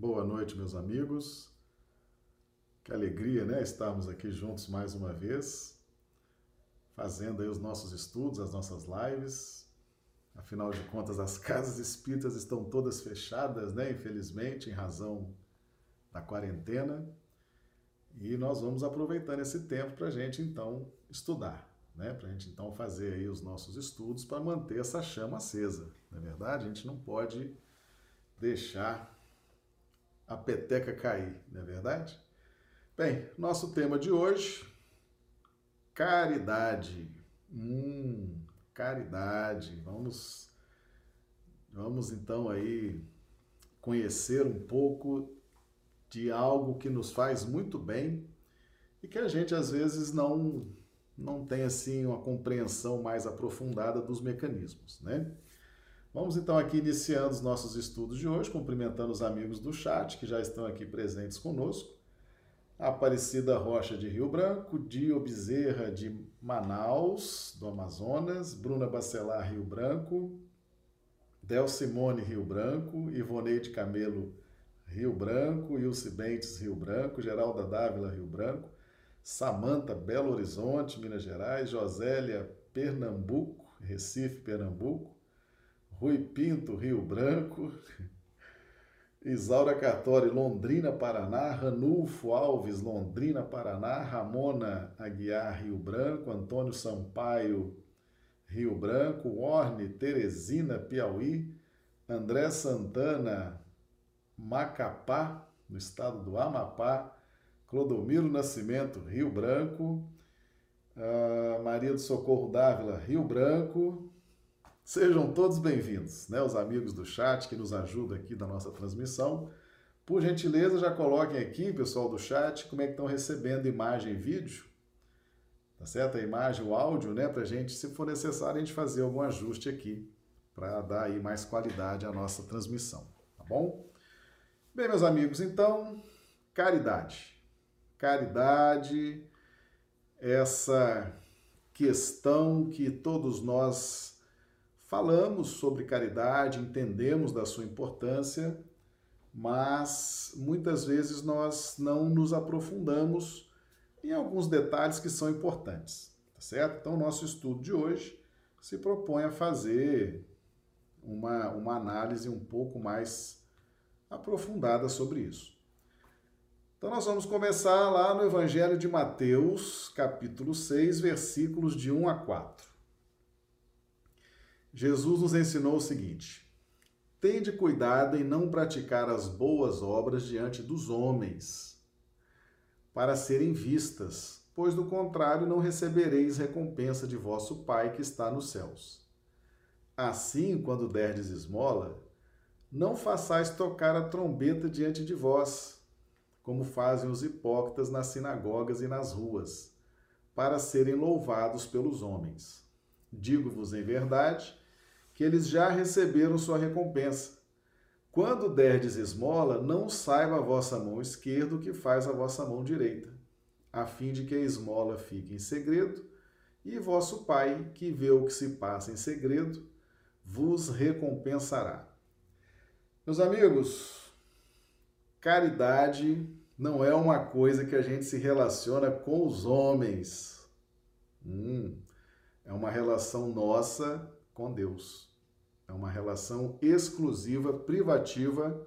Boa noite, meus amigos. Que alegria, né? Estarmos aqui juntos mais uma vez, fazendo aí os nossos estudos, as nossas lives. Afinal de contas, as casas espíritas estão todas fechadas, né? Infelizmente, em razão da quarentena. E nós vamos aproveitando esse tempo para a gente então estudar, né? Para a gente então fazer aí os nossos estudos para manter essa chama acesa. Não é verdade? A gente não pode deixar a peteca cair, não é verdade? Bem, nosso tema de hoje, caridade. Hum, caridade. Vamos, vamos então aí conhecer um pouco de algo que nos faz muito bem e que a gente às vezes não não tem assim uma compreensão mais aprofundada dos mecanismos, né? Vamos então aqui iniciando os nossos estudos de hoje, cumprimentando os amigos do chat que já estão aqui presentes conosco. Aparecida Rocha de Rio Branco, Dio Bezerra de Manaus, do Amazonas, Bruna Bacelar Rio Branco, Del Simone Rio Branco, Ivoneide Camelo Rio Branco, Ilse Bentes Rio Branco, Geralda Dávila Rio Branco, Samanta Belo Horizonte, Minas Gerais, Josélia Pernambuco, Recife, Pernambuco, Rui Pinto, Rio Branco, Isaura Cartori, Londrina, Paraná, Ranulfo Alves, Londrina, Paraná, Ramona Aguiar, Rio Branco, Antônio Sampaio, Rio Branco, Orne, Teresina, Piauí, André Santana, Macapá, no estado do Amapá, Clodomiro Nascimento, Rio Branco, uh, Maria do Socorro Dávila, Rio Branco, Sejam todos bem-vindos, né? Os amigos do chat que nos ajudam aqui da nossa transmissão. Por gentileza, já coloquem aqui, pessoal do chat, como é que estão recebendo imagem e vídeo. Tá certo? A imagem, o áudio, né? Pra gente, se for necessário, a gente fazer algum ajuste aqui para dar aí mais qualidade à nossa transmissão, tá bom? Bem, meus amigos, então, caridade. Caridade, essa questão que todos nós Falamos sobre caridade, entendemos da sua importância, mas muitas vezes nós não nos aprofundamos em alguns detalhes que são importantes, tá certo? Então, nosso estudo de hoje se propõe a fazer uma, uma análise um pouco mais aprofundada sobre isso. Então, nós vamos começar lá no Evangelho de Mateus, capítulo 6, versículos de 1 a 4. Jesus nos ensinou o seguinte: Tende cuidado em não praticar as boas obras diante dos homens, para serem vistas, pois do contrário não recebereis recompensa de vosso Pai que está nos céus. Assim, quando derdes esmola, não façais tocar a trombeta diante de vós, como fazem os hipócritas nas sinagogas e nas ruas, para serem louvados pelos homens. Digo-vos em verdade que eles já receberam sua recompensa. Quando derdes esmola, não saiba a vossa mão esquerda o que faz a vossa mão direita, a fim de que a esmola fique em segredo, e vosso Pai, que vê o que se passa em segredo, vos recompensará. Meus amigos, caridade não é uma coisa que a gente se relaciona com os homens. Hum, é uma relação nossa com Deus. É uma relação exclusiva, privativa,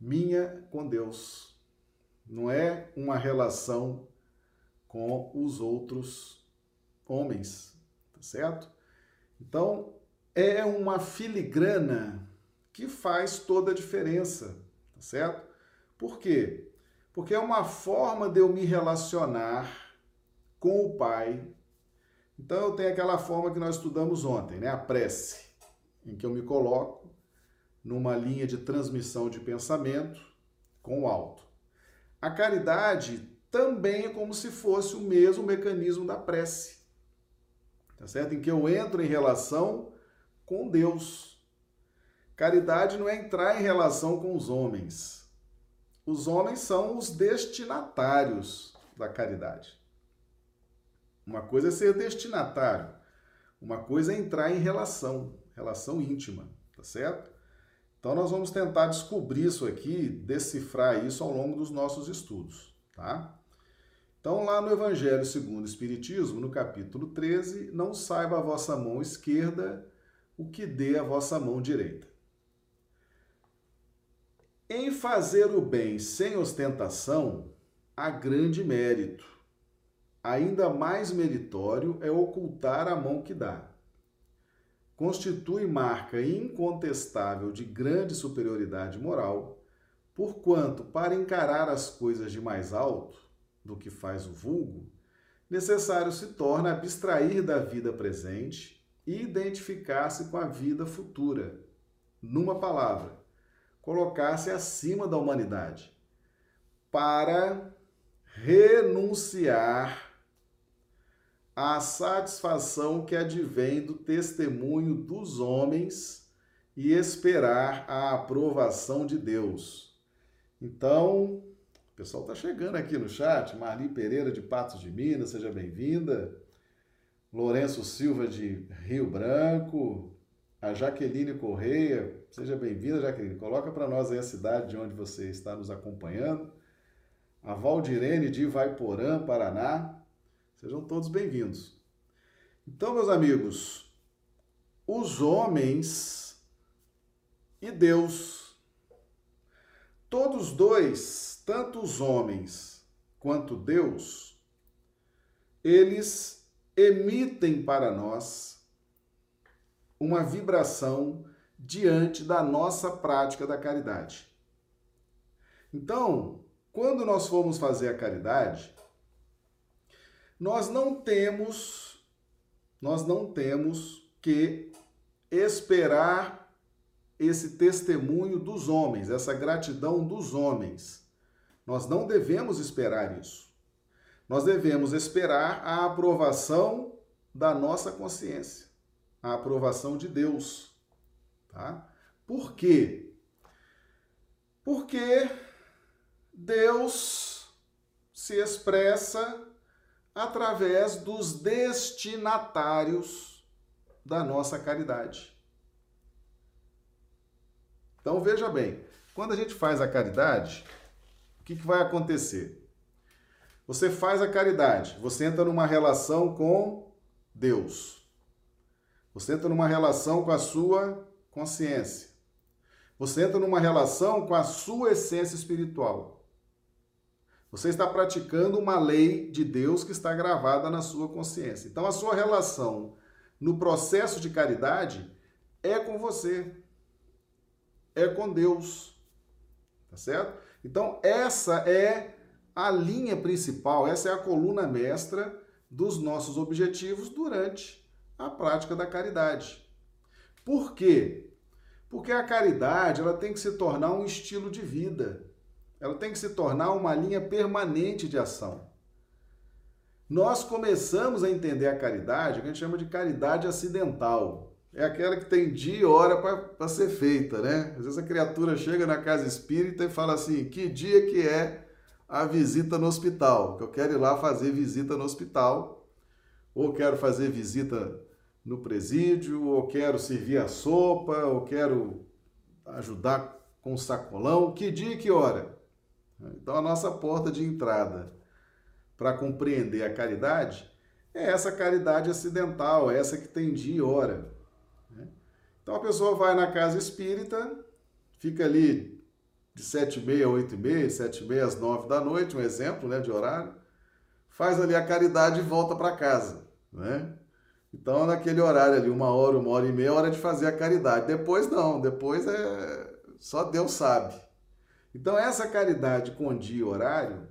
minha com Deus. Não é uma relação com os outros homens, tá certo? Então, é uma filigrana que faz toda a diferença, tá certo? Por quê? Porque é uma forma de eu me relacionar com o Pai. Então, eu tenho aquela forma que nós estudamos ontem, né? A prece em que eu me coloco numa linha de transmissão de pensamento com o alto. A caridade também é como se fosse o mesmo mecanismo da prece. Tá certo? Em que eu entro em relação com Deus. Caridade não é entrar em relação com os homens. Os homens são os destinatários da caridade. Uma coisa é ser destinatário, uma coisa é entrar em relação relação íntima, tá certo? Então nós vamos tentar descobrir isso aqui, decifrar isso ao longo dos nossos estudos, tá? Então lá no Evangelho segundo o Espiritismo, no capítulo 13, não saiba a vossa mão esquerda o que dê a vossa mão direita. Em fazer o bem sem ostentação, há grande mérito. Ainda mais meritório é ocultar a mão que dá constitui marca incontestável de grande superioridade moral, porquanto, para encarar as coisas de mais alto do que faz o vulgo, necessário se torna abstrair da vida presente e identificar-se com a vida futura. Numa palavra, colocar-se acima da humanidade, para renunciar a satisfação que advém do testemunho dos homens e esperar a aprovação de Deus. Então, o pessoal está chegando aqui no chat. Marli Pereira de Patos de Minas, seja bem-vinda. Lourenço Silva de Rio Branco. A Jaqueline Correia, seja bem-vinda, Jaqueline. Coloca para nós aí a cidade de onde você está nos acompanhando. A Valdirene de Ivaiporã, Paraná. Sejam todos bem-vindos. Então, meus amigos, os homens e Deus, todos dois, tanto os homens quanto Deus, eles emitem para nós uma vibração diante da nossa prática da caridade. Então, quando nós formos fazer a caridade, nós não temos, nós não temos que esperar esse testemunho dos homens, essa gratidão dos homens. Nós não devemos esperar isso. Nós devemos esperar a aprovação da nossa consciência, a aprovação de Deus, tá? Por quê? Porque Deus se expressa através dos destinatários da nossa caridade. Então veja bem, quando a gente faz a caridade, o que, que vai acontecer? Você faz a caridade, você entra numa relação com Deus. Você entra numa relação com a sua consciência. Você entra numa relação com a sua essência espiritual. Você está praticando uma lei de Deus que está gravada na sua consciência. Então, a sua relação no processo de caridade é com você, é com Deus. Tá certo? Então, essa é a linha principal, essa é a coluna mestra dos nossos objetivos durante a prática da caridade. Por quê? Porque a caridade ela tem que se tornar um estilo de vida ela tem que se tornar uma linha permanente de ação. Nós começamos a entender a caridade, o que a gente chama de caridade acidental. É aquela que tem dia e hora para ser feita, né? Às vezes a criatura chega na casa espírita e fala assim: que dia que é a visita no hospital? Que eu quero ir lá fazer visita no hospital, ou quero fazer visita no presídio, ou quero servir a sopa, ou quero ajudar com o sacolão. Que dia e que hora? Então, a nossa porta de entrada para compreender a caridade é essa caridade acidental, é essa que tem dia e hora. Né? Então, a pessoa vai na casa espírita, fica ali de 7h30 a 8h30, 7h30 às 9 da noite, um exemplo né, de horário, faz ali a caridade e volta para casa. Né? Então, naquele horário ali, uma hora, uma hora e meia, é hora de fazer a caridade. Depois não, depois é só Deus sabe. Então, essa caridade com dia e horário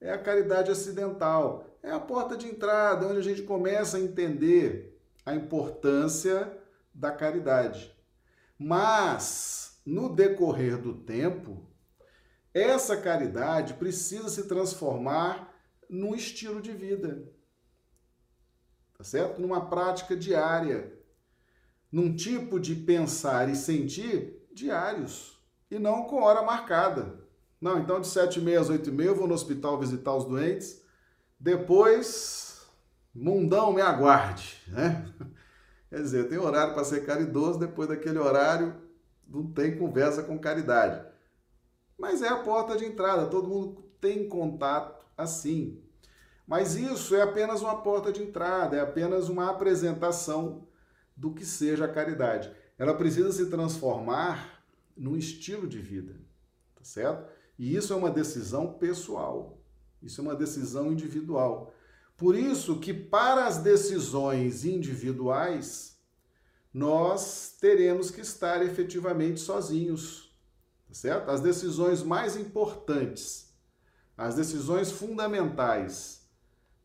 é a caridade acidental, é a porta de entrada onde a gente começa a entender a importância da caridade. Mas, no decorrer do tempo, essa caridade precisa se transformar num estilo de vida. Tá certo? Numa prática diária, num tipo de pensar e sentir diários e não com hora marcada. Não, então de 7h30 às 8h30 eu vou no hospital visitar os doentes. Depois, mundão me aguarde, né? Quer dizer, tem horário para ser caridoso, depois daquele horário, não tem conversa com caridade. Mas é a porta de entrada, todo mundo tem contato assim. Mas isso é apenas uma porta de entrada, é apenas uma apresentação do que seja a caridade. Ela precisa se transformar num estilo de vida, tá certo? E isso é uma decisão pessoal. Isso é uma decisão individual. Por isso que para as decisões individuais, nós teremos que estar efetivamente sozinhos, tá certo? As decisões mais importantes, as decisões fundamentais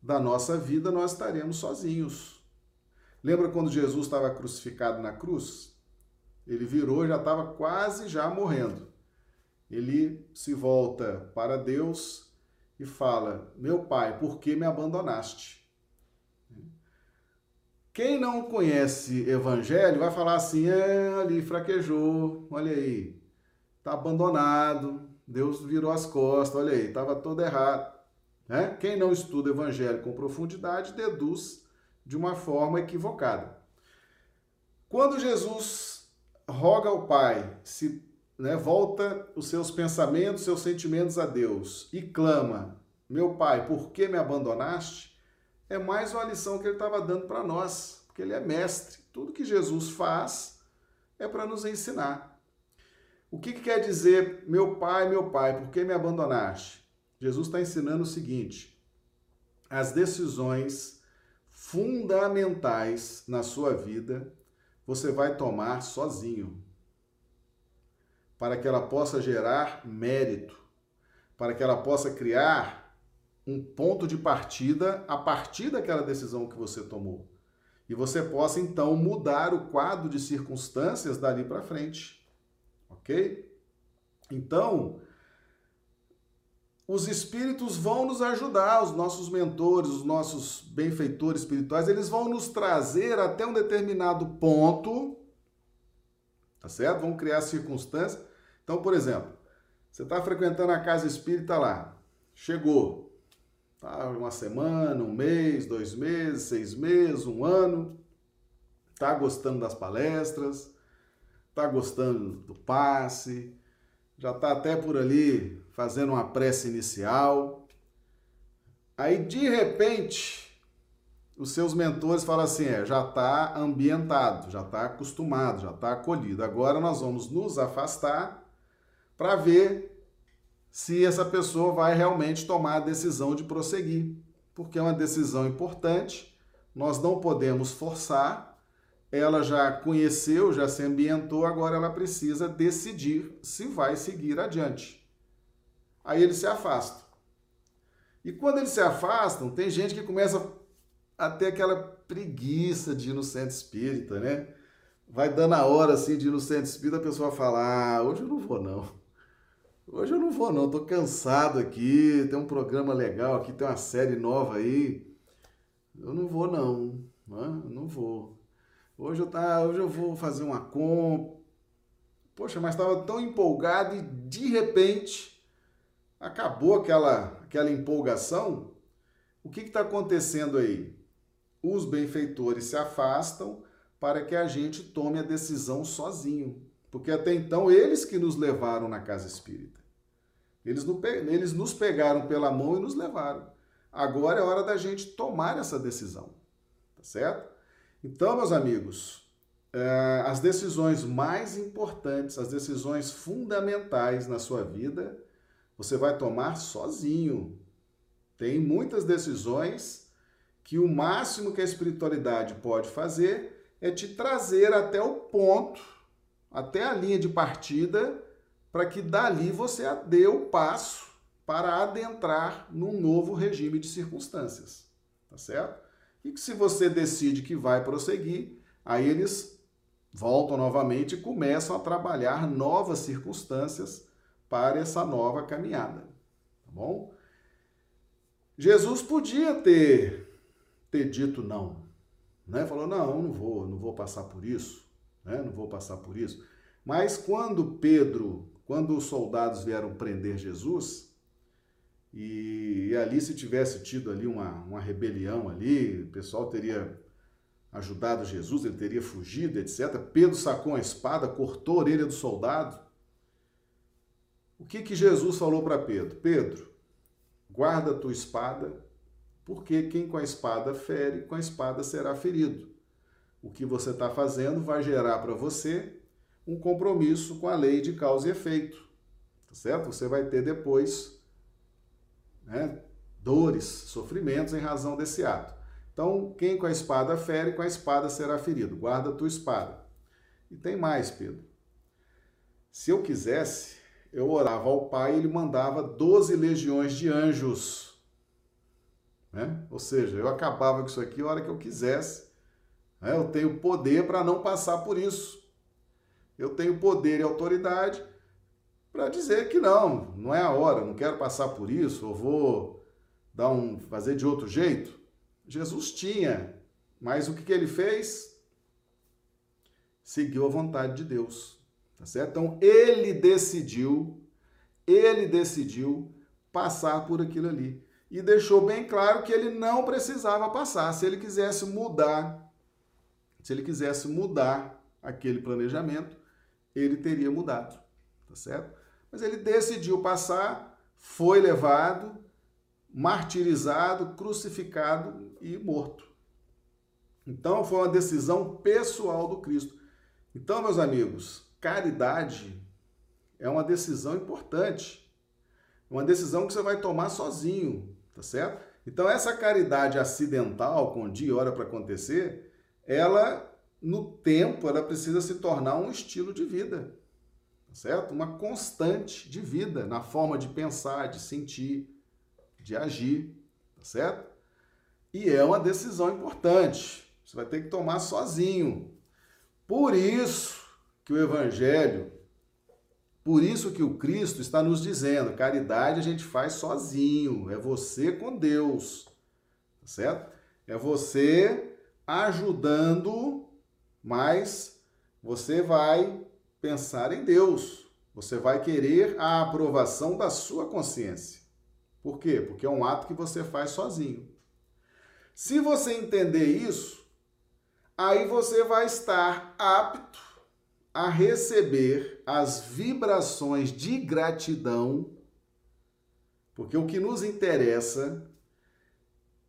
da nossa vida, nós estaremos sozinhos. Lembra quando Jesus estava crucificado na cruz? Ele virou, já estava quase já morrendo. Ele se volta para Deus e fala: Meu pai, por que me abandonaste? Quem não conhece evangelho vai falar assim: é, ali fraquejou, olha aí, está abandonado, Deus virou as costas, olha aí, estava todo errado. Né? Quem não estuda evangelho com profundidade deduz de uma forma equivocada. Quando Jesus roga ao Pai, se né, volta os seus pensamentos, seus sentimentos a Deus e clama: Meu Pai, por que me abandonaste? É mais uma lição que ele estava dando para nós, porque ele é mestre. Tudo que Jesus faz é para nos ensinar. O que, que quer dizer, meu pai, meu pai, por que me abandonaste? Jesus está ensinando o seguinte: as decisões fundamentais na sua vida você vai tomar sozinho, para que ela possa gerar mérito, para que ela possa criar um ponto de partida a partir daquela decisão que você tomou. E você possa então mudar o quadro de circunstâncias dali para frente. OK? Então, os espíritos vão nos ajudar, os nossos mentores, os nossos benfeitores espirituais, eles vão nos trazer até um determinado ponto, tá certo? Vão criar circunstâncias. Então, por exemplo, você está frequentando a casa espírita lá, chegou, tá? Uma semana, um mês, dois meses, seis meses, um ano, tá gostando das palestras, tá gostando do passe, já está até por ali fazendo uma prece inicial. Aí, de repente, os seus mentores falam assim: é, já está ambientado, já está acostumado, já está acolhido. Agora nós vamos nos afastar para ver se essa pessoa vai realmente tomar a decisão de prosseguir, porque é uma decisão importante, nós não podemos forçar, ela já conheceu, já se ambientou, agora ela precisa decidir se vai seguir adiante. Aí eles se afastam. E quando eles se afastam, tem gente que começa a ter aquela preguiça de ir no centro espírita, né? Vai dando a hora assim de ir no centro espírita, a pessoa fala: ah, hoje eu não vou não. Hoje eu não vou não, tô cansado aqui, tem um programa legal aqui, tem uma série nova aí. Eu não vou não, né? não vou. Hoje eu, tá, hoje eu vou fazer uma compra. Poxa, mas estava tão empolgado e de repente acabou aquela, aquela empolgação. O que está acontecendo aí? Os benfeitores se afastam para que a gente tome a decisão sozinho. Porque até então eles que nos levaram na casa espírita. Eles, eles nos pegaram pela mão e nos levaram. Agora é hora da gente tomar essa decisão. Tá certo? Então, meus amigos, é, as decisões mais importantes, as decisões fundamentais na sua vida, você vai tomar sozinho. Tem muitas decisões que o máximo que a espiritualidade pode fazer é te trazer até o ponto, até a linha de partida, para que dali você dê o passo para adentrar num novo regime de circunstâncias. Tá certo? E que se você decide que vai prosseguir, aí eles voltam novamente e começam a trabalhar novas circunstâncias para essa nova caminhada. Tá bom? Jesus podia ter, ter dito não, né? Falou: não, não vou, não vou passar por isso, né? não vou passar por isso. Mas quando Pedro, quando os soldados vieram prender Jesus, e, e, ali, se tivesse tido ali uma, uma rebelião ali, o pessoal teria ajudado Jesus, ele teria fugido, etc. Pedro sacou a espada, cortou a orelha do soldado. O que que Jesus falou para Pedro? Pedro, guarda a tua espada, porque quem com a espada fere, com a espada será ferido. O que você está fazendo vai gerar para você um compromisso com a lei de causa e efeito, tá certo? Você vai ter depois né, dores, sofrimentos em razão desse ato. Então, quem com a espada fere, com a espada será ferido. Guarda a tua espada. E tem mais, Pedro. Se eu quisesse, eu orava ao Pai e ele mandava 12 legiões de anjos. Né? Ou seja, eu acabava com isso aqui a hora que eu quisesse. Né? Eu tenho poder para não passar por isso. Eu tenho poder e autoridade para dizer que não, não é a hora, não quero passar por isso, eu vou dar um fazer de outro jeito. Jesus tinha, mas o que, que ele fez? Seguiu a vontade de Deus. Tá certo? Então ele decidiu, ele decidiu passar por aquilo ali. E deixou bem claro que ele não precisava passar. Se ele quisesse mudar, se ele quisesse mudar aquele planejamento, ele teria mudado. Tá certo? Mas ele decidiu passar, foi levado, martirizado, crucificado e morto. Então foi uma decisão pessoal do Cristo. Então, meus amigos, caridade é uma decisão importante. Uma decisão que você vai tomar sozinho, tá certo? Então, essa caridade acidental, com dia e hora para acontecer, ela, no tempo, ela precisa se tornar um estilo de vida, tá certo? Uma constante de vida, na forma de pensar, de sentir, de agir, tá certo? E é uma decisão importante. Você vai ter que tomar sozinho. Por isso, que o Evangelho, por isso que o Cristo está nos dizendo, caridade a gente faz sozinho, é você com Deus, tá certo? É você ajudando, mas você vai pensar em Deus, você vai querer a aprovação da sua consciência. Por quê? Porque é um ato que você faz sozinho. Se você entender isso, aí você vai estar apto a receber as vibrações de gratidão, porque o que nos interessa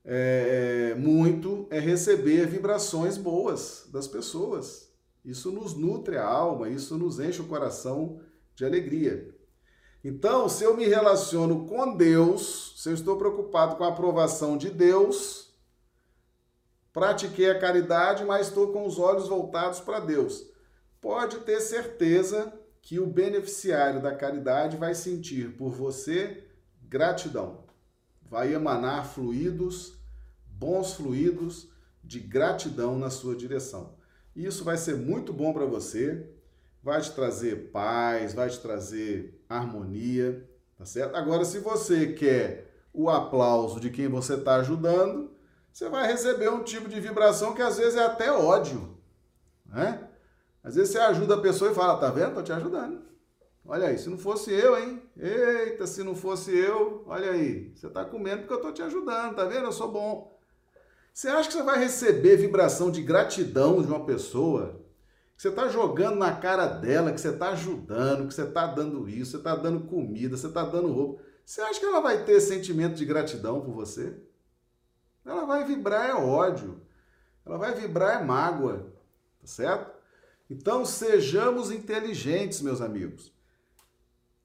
é, muito é receber vibrações boas das pessoas. Isso nos nutre a alma, isso nos enche o coração de alegria. Então, se eu me relaciono com Deus, se eu estou preocupado com a aprovação de Deus, pratiquei a caridade, mas estou com os olhos voltados para Deus pode ter certeza que o beneficiário da caridade vai sentir por você gratidão. Vai emanar fluidos, bons fluidos de gratidão na sua direção. Isso vai ser muito bom para você, vai te trazer paz, vai te trazer harmonia, tá certo? Agora, se você quer o aplauso de quem você está ajudando, você vai receber um tipo de vibração que às vezes é até ódio, né? Às vezes você ajuda a pessoa e fala, tá vendo? Tô te ajudando. Olha aí, se não fosse eu, hein? Eita, se não fosse eu, olha aí. Você tá comendo porque eu tô te ajudando, tá vendo? Eu sou bom. Você acha que você vai receber vibração de gratidão de uma pessoa? Que você tá jogando na cara dela, que você tá ajudando, que você tá dando isso, você tá dando comida, você tá dando roupa. Você acha que ela vai ter sentimento de gratidão por você? Ela vai vibrar é ódio. Ela vai vibrar é mágoa. Tá certo? Então, sejamos inteligentes, meus amigos.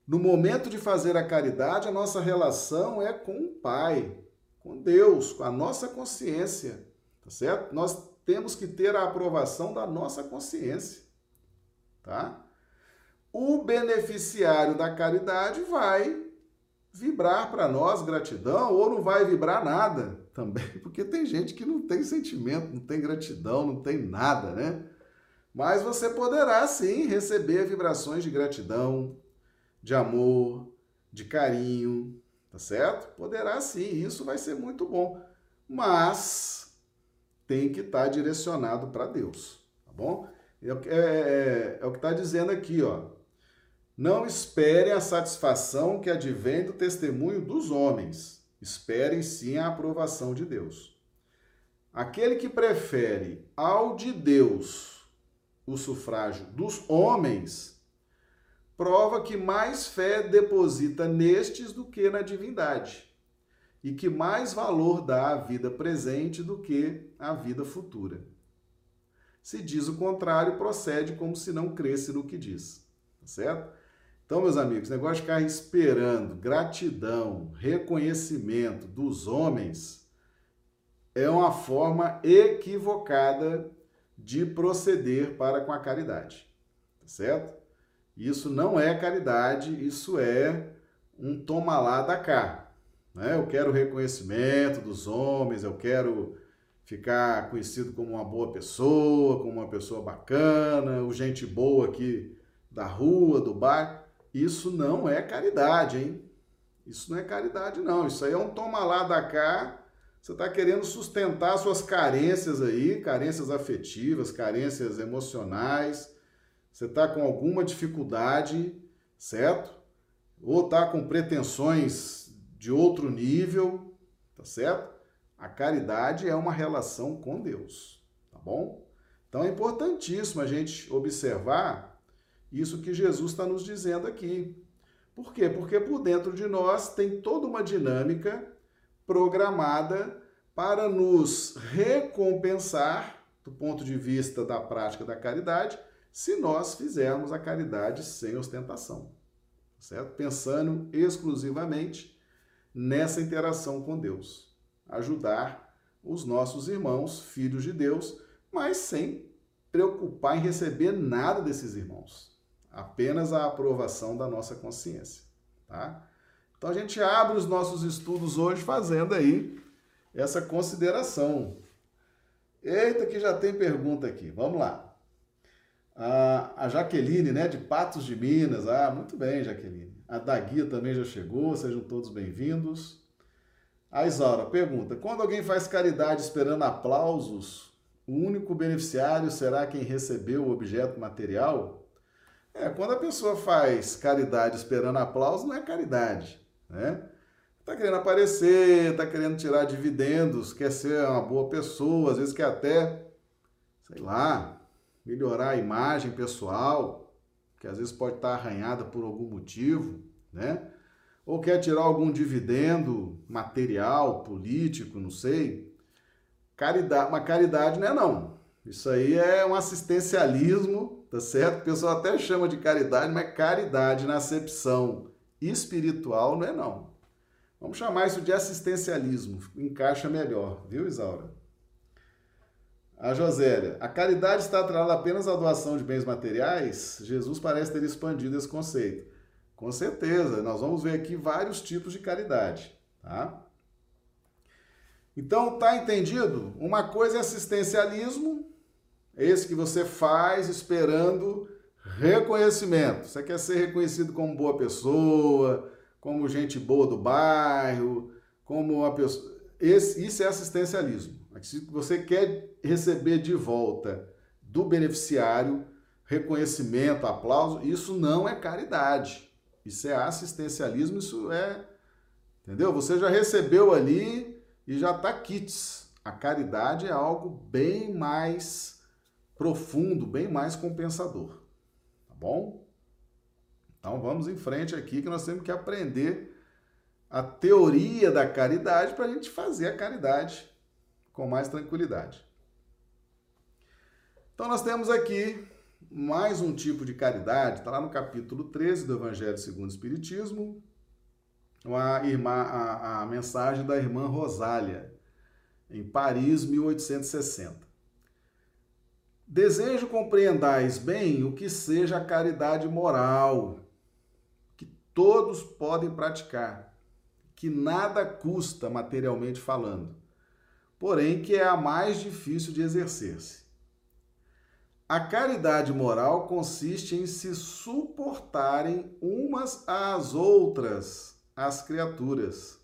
No momento de fazer a caridade, a nossa relação é com o Pai, com Deus, com a nossa consciência, tá certo? Nós temos que ter a aprovação da nossa consciência, tá? O beneficiário da caridade vai vibrar para nós gratidão ou não vai vibrar nada também, porque tem gente que não tem sentimento, não tem gratidão, não tem nada, né? Mas você poderá sim receber vibrações de gratidão, de amor, de carinho, tá certo? Poderá sim, isso vai ser muito bom. Mas tem que estar tá direcionado para Deus, tá bom? É, é, é, é o que está dizendo aqui, ó. Não esperem a satisfação que advém do testemunho dos homens. Esperem sim a aprovação de Deus. aquele que prefere ao de Deus o sufrágio dos homens, prova que mais fé deposita nestes do que na divindade, e que mais valor dá à vida presente do que à vida futura. Se diz o contrário, procede como se não cresce no que diz. Tá certo? Então, meus amigos, negócio de ficar esperando gratidão, reconhecimento dos homens é uma forma equivocada de proceder para com a caridade. Tá certo? Isso não é caridade, isso é um toma lá da cá. Né? Eu quero reconhecimento dos homens, eu quero ficar conhecido como uma boa pessoa, como uma pessoa bacana, o gente boa aqui da rua, do bairro. Isso não é caridade, hein? Isso não é caridade, não. Isso aí é um toma lá da cá. Você está querendo sustentar suas carências aí, carências afetivas, carências emocionais. Você está com alguma dificuldade, certo? Ou está com pretensões de outro nível, tá certo? A caridade é uma relação com Deus, tá bom? Então é importantíssimo a gente observar isso que Jesus está nos dizendo aqui. Por quê? Porque por dentro de nós tem toda uma dinâmica programada para nos recompensar, do ponto de vista da prática da caridade, se nós fizermos a caridade sem ostentação, certo? Pensando exclusivamente nessa interação com Deus, ajudar os nossos irmãos, filhos de Deus, mas sem preocupar em receber nada desses irmãos apenas a aprovação da nossa consciência, tá? Então a gente abre os nossos estudos hoje fazendo aí essa consideração. Eita, que já tem pergunta aqui. Vamos lá. A, Jaqueline, né, de Patos de Minas. Ah, muito bem, Jaqueline. A Daguia também já chegou, sejam todos bem-vindos. A Isaura pergunta: quando alguém faz caridade esperando aplausos, o único beneficiário será quem recebeu o objeto material? É, quando a pessoa faz caridade esperando aplauso, não é caridade, né? Tá querendo aparecer, tá querendo tirar dividendos, quer ser uma boa pessoa, às vezes quer até, sei lá, melhorar a imagem pessoal, que às vezes pode estar arranhada por algum motivo, né? Ou quer tirar algum dividendo material, político, não sei. Caridade, uma caridade não é não. Isso aí é um assistencialismo tá certo? O pessoal até chama de caridade, mas caridade na acepção espiritual não é não. Vamos chamar isso de assistencialismo, encaixa melhor, viu, Isaura? A Josélia, a caridade está atrelada apenas à doação de bens materiais? Jesus parece ter expandido esse conceito. Com certeza, nós vamos ver aqui vários tipos de caridade, tá? Então, tá entendido? Uma coisa é assistencialismo, esse que você faz esperando reconhecimento. Você quer ser reconhecido como boa pessoa, como gente boa do bairro, como uma pessoa. Esse, isso é assistencialismo. Se você quer receber de volta do beneficiário reconhecimento, aplauso, isso não é caridade. Isso é assistencialismo, isso é. Entendeu? Você já recebeu ali e já está kits. A caridade é algo bem mais profundo, bem mais compensador. Bom? Então vamos em frente aqui que nós temos que aprender a teoria da caridade para a gente fazer a caridade com mais tranquilidade. Então nós temos aqui mais um tipo de caridade, está lá no capítulo 13 do Evangelho segundo o Espiritismo, a, irmã, a, a mensagem da irmã Rosália, em Paris, 1860. Desejo compreendais bem o que seja a caridade moral, que todos podem praticar, que nada custa materialmente falando, porém que é a mais difícil de exercer-se. A caridade moral consiste em se suportarem umas às outras as criaturas,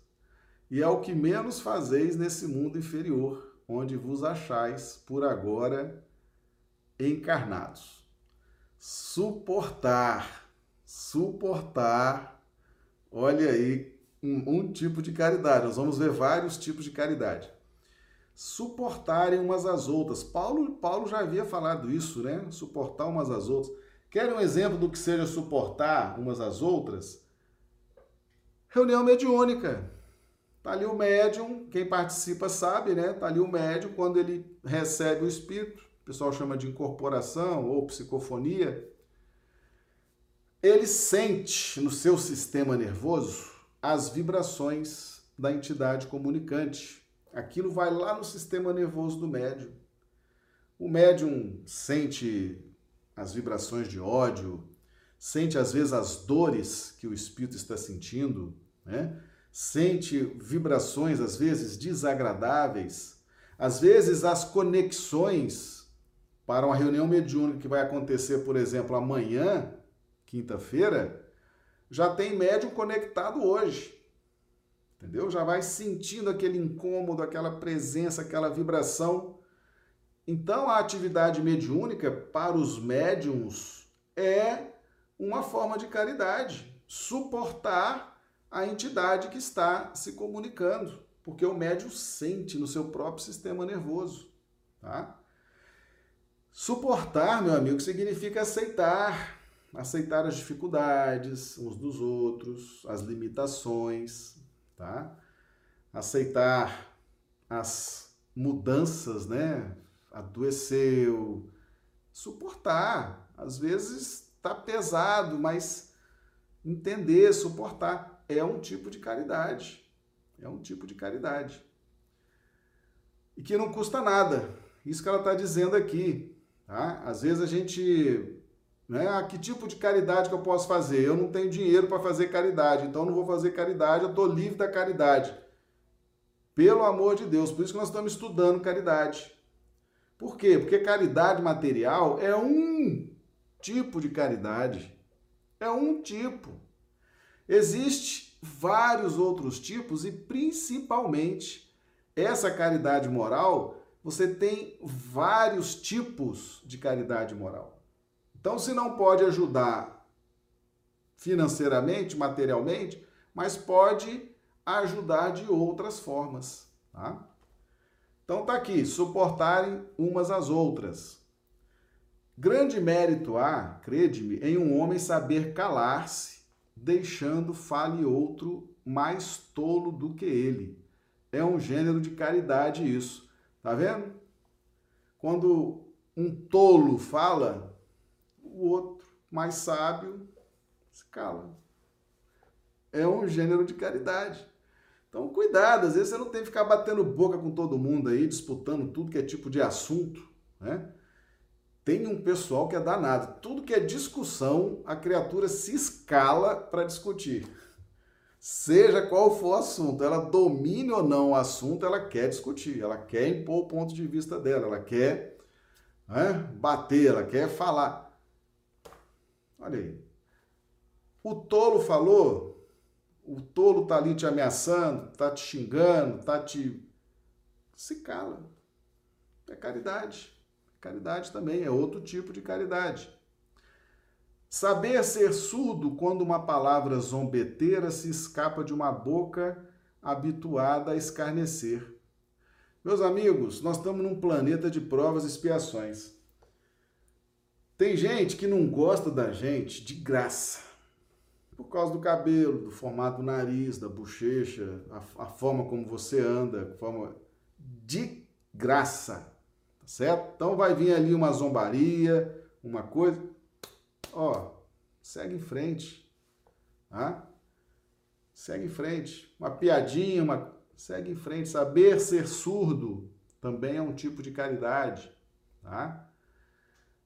e é o que menos fazeis nesse mundo inferior, onde vos achais por agora encarnados. Suportar, suportar, olha aí, um, um tipo de caridade. Nós vamos ver vários tipos de caridade. suportarem umas às outras. Paulo, Paulo já havia falado isso, né? Suportar umas às outras. Querem um exemplo do que seja suportar umas às outras? Reunião mediúnica. Tá ali o médium, quem participa sabe, né? Tá ali o médium quando ele recebe o espírito, pessoal chama de incorporação ou psicofonia. Ele sente no seu sistema nervoso as vibrações da entidade comunicante. Aquilo vai lá no sistema nervoso do médium. O médium sente as vibrações de ódio, sente às vezes as dores que o espírito está sentindo, né? sente vibrações às vezes desagradáveis, às vezes as conexões para uma reunião mediúnica que vai acontecer, por exemplo, amanhã, quinta-feira, já tem médium conectado hoje. Entendeu? Já vai sentindo aquele incômodo, aquela presença, aquela vibração. Então, a atividade mediúnica para os médiums é uma forma de caridade, suportar a entidade que está se comunicando, porque o médium sente no seu próprio sistema nervoso, tá? Suportar, meu amigo, significa aceitar, aceitar as dificuldades uns dos outros, as limitações, tá? Aceitar as mudanças, né? Adoeceu, suportar. Às vezes tá pesado, mas entender, suportar é um tipo de caridade. É um tipo de caridade. E que não custa nada. Isso que ela está dizendo aqui. Tá? Às vezes a gente né? Ah, que tipo de caridade que eu posso fazer? Eu não tenho dinheiro para fazer caridade, então não vou fazer caridade, eu estou livre da caridade. Pelo amor de Deus, por isso que nós estamos estudando caridade. Por quê? Porque caridade material é um tipo de caridade. É um tipo. Existe vários outros tipos e principalmente essa caridade moral, você tem vários tipos de caridade moral. Então, se não pode ajudar financeiramente, materialmente, mas pode ajudar de outras formas, tá? Então tá aqui, suportarem umas às outras. Grande mérito há, crede-me, em um homem saber calar-se, deixando fale outro mais tolo do que ele. É um gênero de caridade isso. Tá vendo? Quando um tolo fala, o outro, mais sábio, se cala. É um gênero de caridade. Então, cuidado, às vezes você não tem que ficar batendo boca com todo mundo aí, disputando tudo que é tipo de assunto, né? Tem um pessoal que é danado. Tudo que é discussão, a criatura se escala para discutir. Seja qual for o assunto, ela domine ou não o assunto, ela quer discutir, ela quer impor o ponto de vista dela, ela quer né, bater, ela quer falar. Olha aí. O tolo falou, o tolo tá ali te ameaçando, tá te xingando, tá te. Se cala. É caridade. Caridade também é outro tipo de caridade. Saber ser surdo quando uma palavra zombeteira se escapa de uma boca habituada a escarnecer. Meus amigos, nós estamos num planeta de provas e expiações. Tem gente que não gosta da gente de graça. Por causa do cabelo, do formato do nariz, da bochecha, a, a forma como você anda, forma de graça. Tá certo? Então vai vir ali uma zombaria, uma coisa. Ó, segue em frente. Tá? Segue em frente. Uma piadinha, uma. Segue em frente. Saber ser surdo também é um tipo de caridade. Tá?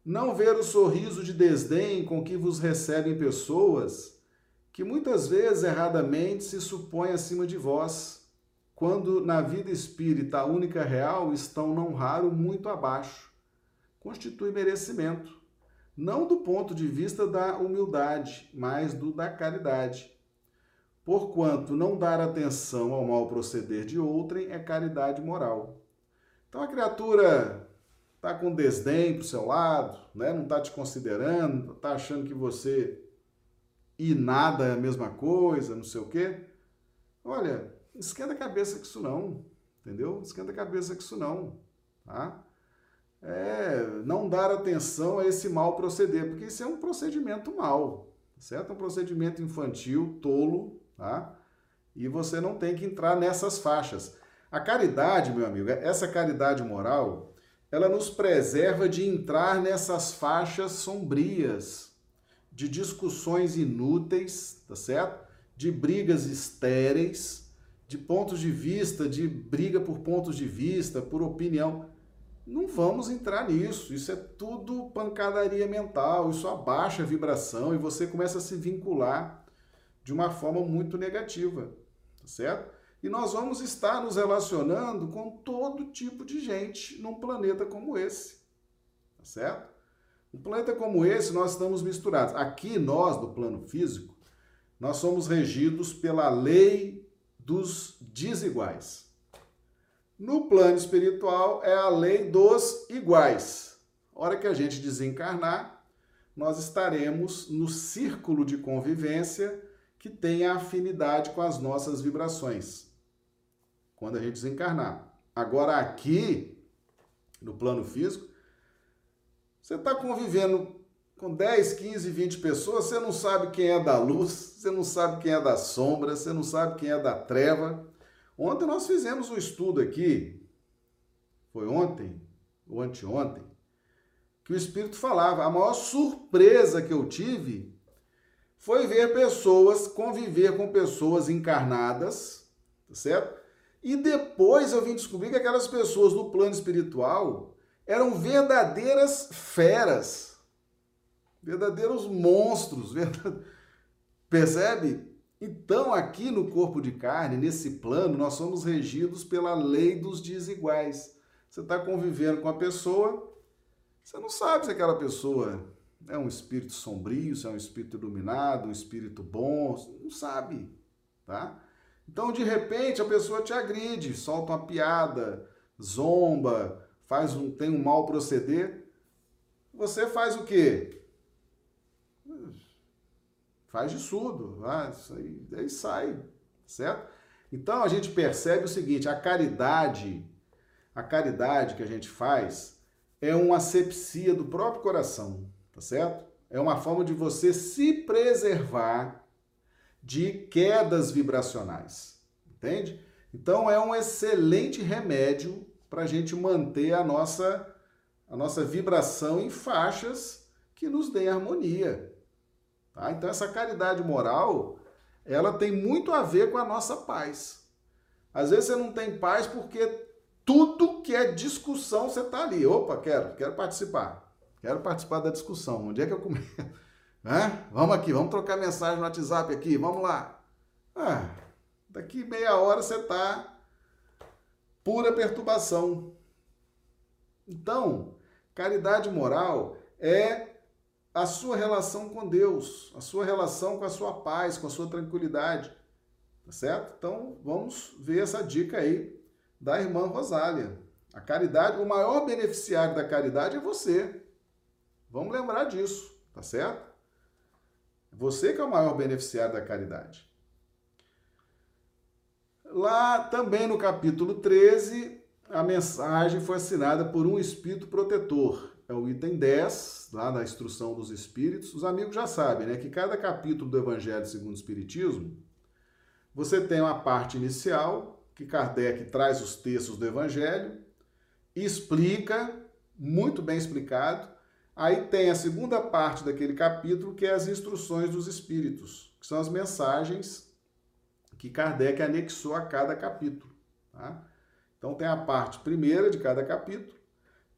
Não ver o sorriso de desdém com que vos recebem pessoas que muitas vezes erradamente se supõem acima de vós, quando na vida espírita a única real estão não raro muito abaixo. Constitui merecimento, não do ponto de vista da humildade, mas do da caridade. Porquanto não dar atenção ao mal proceder de outrem é caridade moral. Então a criatura tá com desdém pro seu lado, né? Não tá te considerando, tá achando que você e nada é a mesma coisa, não sei o quê. Olha, esquenta a cabeça com isso não, entendeu? Esquenta a cabeça com isso não, tá? É, não dar atenção a esse mal proceder, porque isso é um procedimento mal, certo? É um procedimento infantil, tolo, tá? E você não tem que entrar nessas faixas. A caridade, meu amigo, essa caridade moral, ela nos preserva de entrar nessas faixas sombrias, de discussões inúteis, tá certo? De brigas estéreis, de pontos de vista, de briga por pontos de vista, por opinião. Não vamos entrar nisso. Isso é tudo pancadaria mental, isso abaixa a vibração e você começa a se vincular de uma forma muito negativa, tá certo? E nós vamos estar nos relacionando com todo tipo de gente num planeta como esse. Tá certo? Um planeta como esse, nós estamos misturados. Aqui, nós, do plano físico, nós somos regidos pela lei dos desiguais. No plano espiritual, é a lei dos iguais. A hora que a gente desencarnar, nós estaremos no círculo de convivência que tem a afinidade com as nossas vibrações quando a gente desencarnar. Agora, aqui, no plano físico, você está convivendo com 10, 15, 20 pessoas, você não sabe quem é da luz, você não sabe quem é da sombra, você não sabe quem é da treva. Ontem nós fizemos um estudo aqui, foi ontem ou anteontem, que o Espírito falava. A maior surpresa que eu tive foi ver pessoas, conviver com pessoas encarnadas, tá certo? E depois eu vim descobrir que aquelas pessoas no plano espiritual eram verdadeiras feras, verdadeiros monstros, verdade... percebe? Então, aqui no corpo de carne, nesse plano, nós somos regidos pela lei dos desiguais. Você está convivendo com a pessoa, você não sabe se aquela pessoa é um espírito sombrio, se é um espírito iluminado, um espírito bom, não sabe, tá? Então, de repente, a pessoa te agride, solta uma piada, zomba, faz um, tem um mau proceder. Você faz o quê? Faz de surdo, ah, isso aí, aí sai, certo? Então a gente percebe o seguinte: a caridade, a caridade que a gente faz é uma asepsia do próprio coração, tá certo? É uma forma de você se preservar de quedas vibracionais, entende? Então é um excelente remédio para a gente manter a nossa, a nossa vibração em faixas que nos deem harmonia. Tá? Então essa caridade moral, ela tem muito a ver com a nossa paz. Às vezes você não tem paz porque tudo que é discussão você está ali. Opa, quero, quero participar. Quero participar da discussão. Onde é que eu começo? Vamos aqui, vamos trocar mensagem no WhatsApp aqui, vamos lá. Ah, daqui meia hora você está pura perturbação. Então, caridade moral é a sua relação com Deus, a sua relação com a sua paz, com a sua tranquilidade. Tá certo? Então, vamos ver essa dica aí da irmã Rosália. A caridade, o maior beneficiário da caridade é você. Vamos lembrar disso, tá certo? Você que é o maior beneficiário da caridade. Lá também no capítulo 13, a mensagem foi assinada por um espírito protetor. É o item 10, lá na instrução dos espíritos. Os amigos já sabem, né, que cada capítulo do Evangelho segundo o Espiritismo, você tem uma parte inicial, que Kardec traz os textos do Evangelho, explica, muito bem explicado, Aí tem a segunda parte daquele capítulo, que é as instruções dos espíritos, que são as mensagens que Kardec anexou a cada capítulo. Tá? Então tem a parte primeira de cada capítulo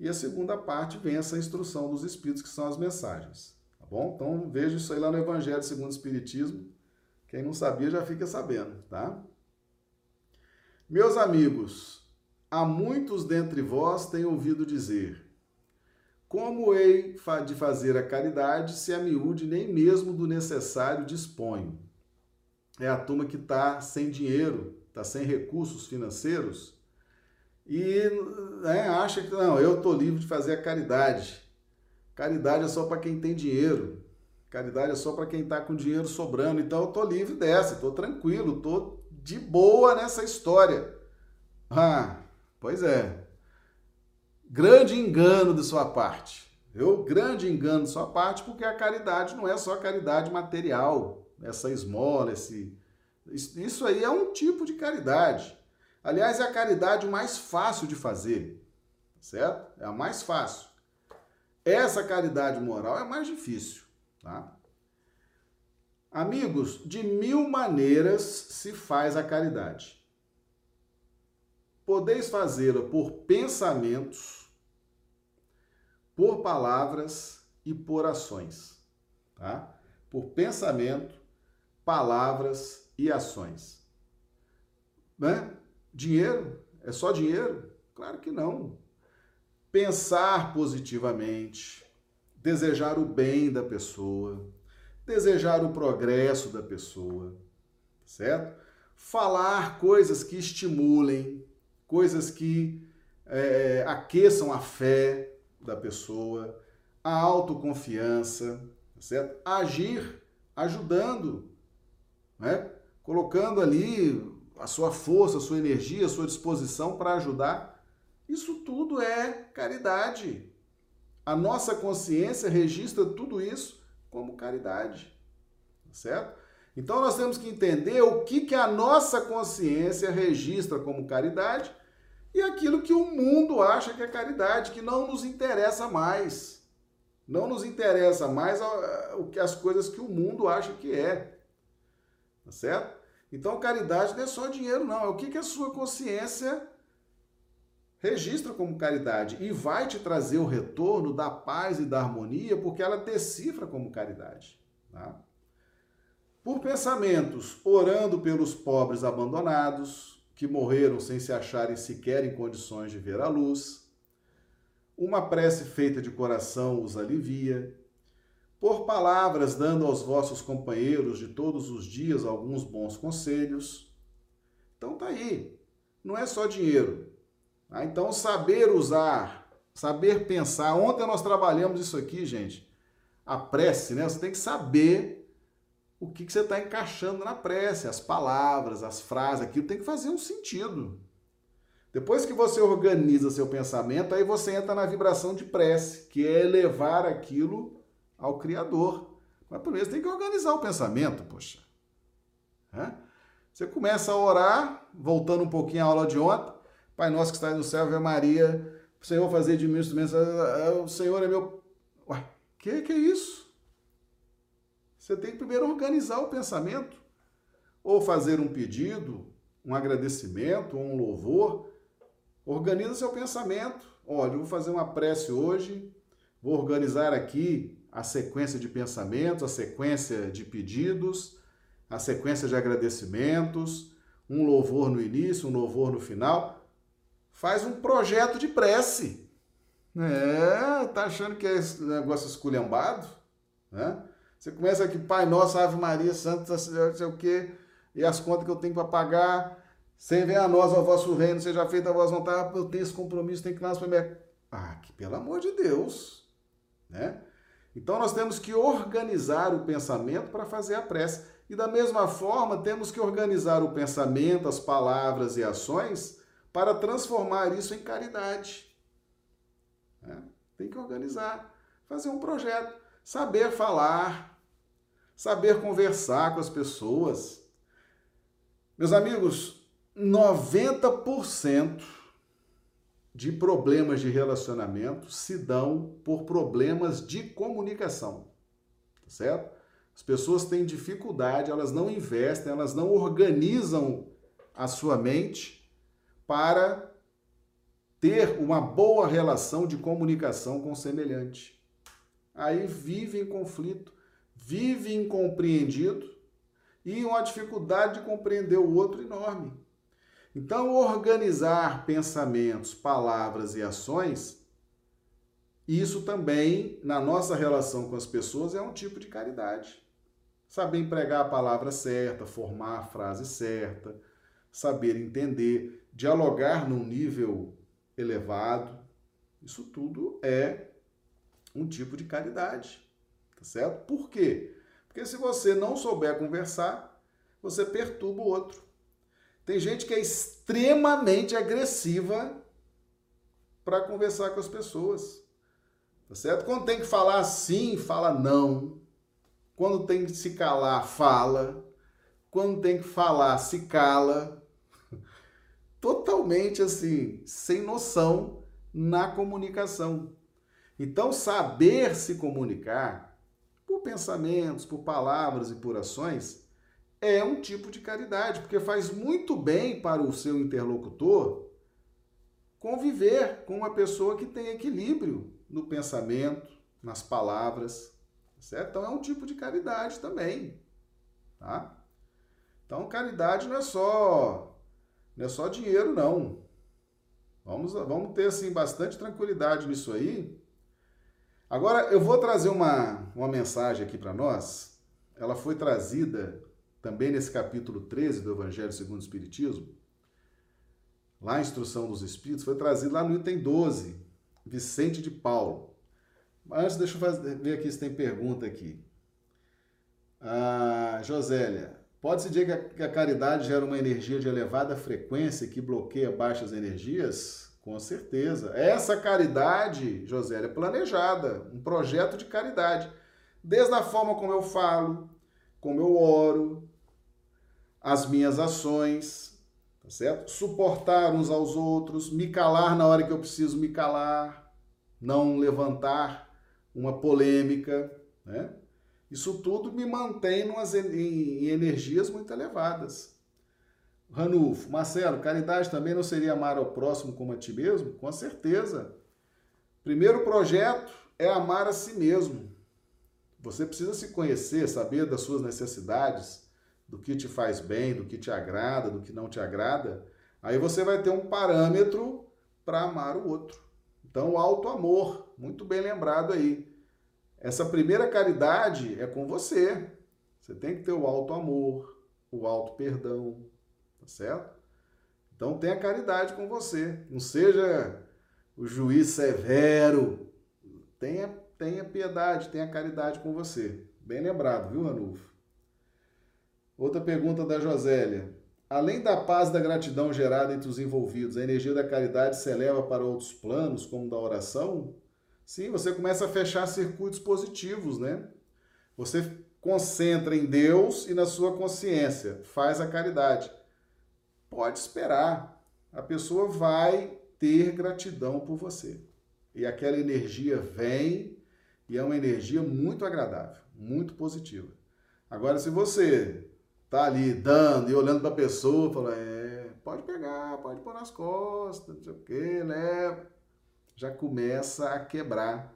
e a segunda parte vem essa instrução dos espíritos, que são as mensagens. Tá bom? Então veja isso aí lá no Evangelho segundo o Espiritismo. Quem não sabia já fica sabendo, tá? Meus amigos, há muitos dentre vós têm ouvido dizer: como hei de fazer a caridade se a miúde nem mesmo do necessário disponho? É a turma que está sem dinheiro, está sem recursos financeiros e né, acha que não, eu estou livre de fazer a caridade. Caridade é só para quem tem dinheiro. Caridade é só para quem está com dinheiro sobrando. Então eu estou livre dessa, estou tranquilo, estou de boa nessa história. Ah, pois é. Grande engano de sua parte. Eu grande engano de sua parte, porque a caridade não é só caridade material, essa esmola, esse isso aí é um tipo de caridade. Aliás, é a caridade mais fácil de fazer, certo? É a mais fácil. Essa caridade moral é mais difícil, tá? Amigos, de mil maneiras se faz a caridade. Podeis fazê-la por pensamentos, por palavras e por ações, tá? Por pensamento, palavras e ações. Né? Dinheiro? É só dinheiro? Claro que não. Pensar positivamente, desejar o bem da pessoa, desejar o progresso da pessoa, certo? Falar coisas que estimulem, coisas que é, aqueçam a fé da pessoa, a autoconfiança, certo? Agir ajudando, né? colocando ali a sua força, a sua energia, a sua disposição para ajudar. Isso tudo é caridade. A nossa consciência registra tudo isso como caridade, certo? Então nós temos que entender o que, que a nossa consciência registra como caridade e aquilo que o mundo acha que é caridade, que não nos interessa mais. Não nos interessa mais o que as coisas que o mundo acha que é. Tá certo? Então, caridade não é só dinheiro, não. É o que, que a sua consciência registra como caridade e vai te trazer o retorno da paz e da harmonia, porque ela decifra como caridade. Tá? Por pensamentos, orando pelos pobres abandonados, que morreram sem se acharem sequer em condições de ver a luz. Uma prece feita de coração os alivia por palavras, dando aos vossos companheiros de todos os dias alguns bons conselhos. Então tá aí. Não é só dinheiro. Tá? Então, saber usar, saber pensar. Ontem nós trabalhamos isso aqui, gente. A prece, né? Você tem que saber o que, que você está encaixando na prece, as palavras, as frases, aquilo tem que fazer um sentido. Depois que você organiza seu pensamento, aí você entra na vibração de prece, que é elevar aquilo ao Criador. Mas primeiro você tem que organizar o pensamento, poxa. É? Você começa a orar, voltando um pouquinho à aula de ontem. Pai nosso que está no céu, Ave Maria, o Senhor fazer de mim instrumento, o Senhor é meu. Ué, que que é isso? Você tem que primeiro organizar o pensamento, ou fazer um pedido, um agradecimento, um louvor. Organiza seu pensamento. Olha, eu vou fazer uma prece hoje, vou organizar aqui a sequência de pensamentos, a sequência de pedidos, a sequência de agradecimentos, um louvor no início, um louvor no final. Faz um projeto de prece. É, tá achando que é esse negócio esculhambado? Né? Você começa aqui, Pai Nosso, Ave Maria, Santo, não sei o quê, e as contas que eu tenho para pagar, sem ver a nós, ao vosso reino, seja feita a vossa vontade, eu tenho esse compromisso, tenho que ir lá no supermercado. Ah, que pelo amor de Deus, né? Então nós temos que organizar o pensamento para fazer a prece. E da mesma forma, temos que organizar o pensamento, as palavras e ações para transformar isso em caridade. É? Tem que organizar, fazer um projeto, saber falar, saber conversar com as pessoas. Meus amigos, 90% de problemas de relacionamento se dão por problemas de comunicação, tá certo? As pessoas têm dificuldade, elas não investem, elas não organizam a sua mente para ter uma boa relação de comunicação com o semelhante. Aí vive em conflito, vive incompreendido e uma dificuldade de compreender o outro enorme. Então, organizar pensamentos, palavras e ações, isso também, na nossa relação com as pessoas, é um tipo de caridade. Saber empregar a palavra certa, formar a frase certa, saber entender, dialogar num nível elevado, isso tudo é um tipo de caridade, tá certo? Por quê? Porque se você não souber conversar, você perturba o outro. Tem gente que é extremamente agressiva para conversar com as pessoas. Tá certo? Quando tem que falar sim, fala não. Quando tem que se calar, fala. Quando tem que falar, se cala. Totalmente assim, sem noção na comunicação. Então, saber se comunicar por pensamentos, por palavras e por ações é um tipo de caridade, porque faz muito bem para o seu interlocutor conviver com uma pessoa que tem equilíbrio no pensamento, nas palavras, certo? Então é um tipo de caridade também, tá? Então caridade não é só não é só dinheiro não. Vamos vamos ter assim bastante tranquilidade nisso aí. Agora eu vou trazer uma uma mensagem aqui para nós. Ela foi trazida também nesse capítulo 13 do Evangelho segundo o Espiritismo. Lá a instrução dos Espíritos foi trazido lá no item 12, Vicente de Paulo. Mas antes, deixa eu fazer, ver aqui se tem pergunta aqui. Ah, Josélia, pode-se dizer que a, que a caridade gera uma energia de elevada frequência que bloqueia baixas energias? Com certeza. Essa caridade, Josélia, é planejada, um projeto de caridade. Desde a forma como eu falo, como eu oro, as minhas ações, tá certo? Suportar uns aos outros, me calar na hora que eu preciso me calar, não levantar uma polêmica, né? Isso tudo me mantém numas, em, em energias muito elevadas. Ranulfo, Marcelo, caridade também não seria amar ao próximo como a ti mesmo? Com certeza. Primeiro projeto é amar a si mesmo. Você precisa se conhecer, saber das suas necessidades, do que te faz bem, do que te agrada, do que não te agrada, aí você vai ter um parâmetro para amar o outro. Então, o alto amor, muito bem lembrado aí. Essa primeira caridade é com você. Você tem que ter o alto amor, o alto perdão, tá certo? Então, tenha caridade com você. Não seja o juiz severo. Tenha, tenha piedade, tenha caridade com você. Bem lembrado, viu, Ranulfo? Outra pergunta da Josélia. Além da paz e da gratidão gerada entre os envolvidos, a energia da caridade se eleva para outros planos, como da oração? Sim, você começa a fechar circuitos positivos, né? Você concentra em Deus e na sua consciência, faz a caridade. Pode esperar, a pessoa vai ter gratidão por você. E aquela energia vem e é uma energia muito agradável, muito positiva. Agora, se você tá ali dando e olhando para a pessoa, fala, é, pode pegar, pode pôr nas costas, não sei o quê, né? Já começa a quebrar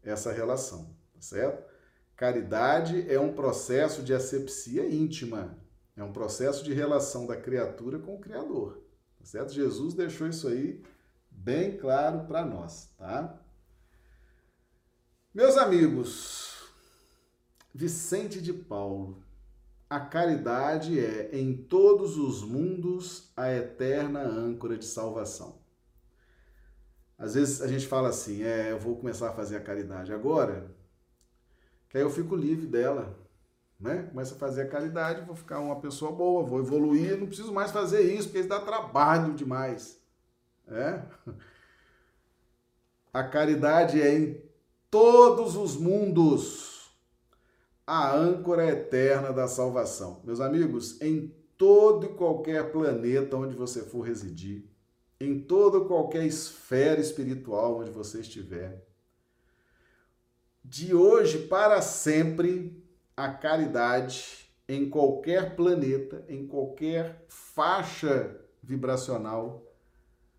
essa relação, tá certo? Caridade é um processo de asepsia íntima, é um processo de relação da criatura com o Criador, tá certo? Jesus deixou isso aí bem claro para nós, tá? Meus amigos, Vicente de Paulo, a caridade é, em todos os mundos, a eterna âncora de salvação. Às vezes a gente fala assim, é, eu vou começar a fazer a caridade agora, que aí eu fico livre dela, né? Começo a fazer a caridade, vou ficar uma pessoa boa, vou evoluir, não preciso mais fazer isso, porque isso dá trabalho demais. É? A caridade é em todos os mundos a âncora eterna da salvação. Meus amigos, em todo e qualquer planeta onde você for residir, em toda qualquer esfera espiritual onde você estiver, de hoje para sempre, a caridade em qualquer planeta, em qualquer faixa vibracional,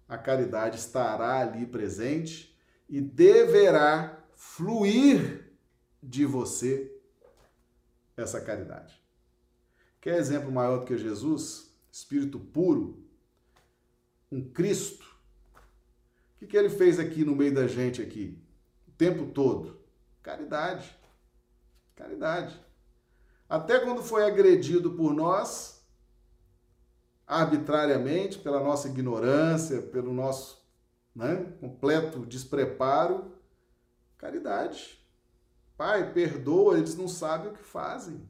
a caridade estará ali presente e deverá fluir de você essa caridade. Quer exemplo maior do que Jesus? Espírito puro, um Cristo. O que, que ele fez aqui no meio da gente aqui? O tempo todo? Caridade. Caridade. Até quando foi agredido por nós, arbitrariamente, pela nossa ignorância, pelo nosso né, completo despreparo, caridade. Pai, perdoa, eles não sabem o que fazem.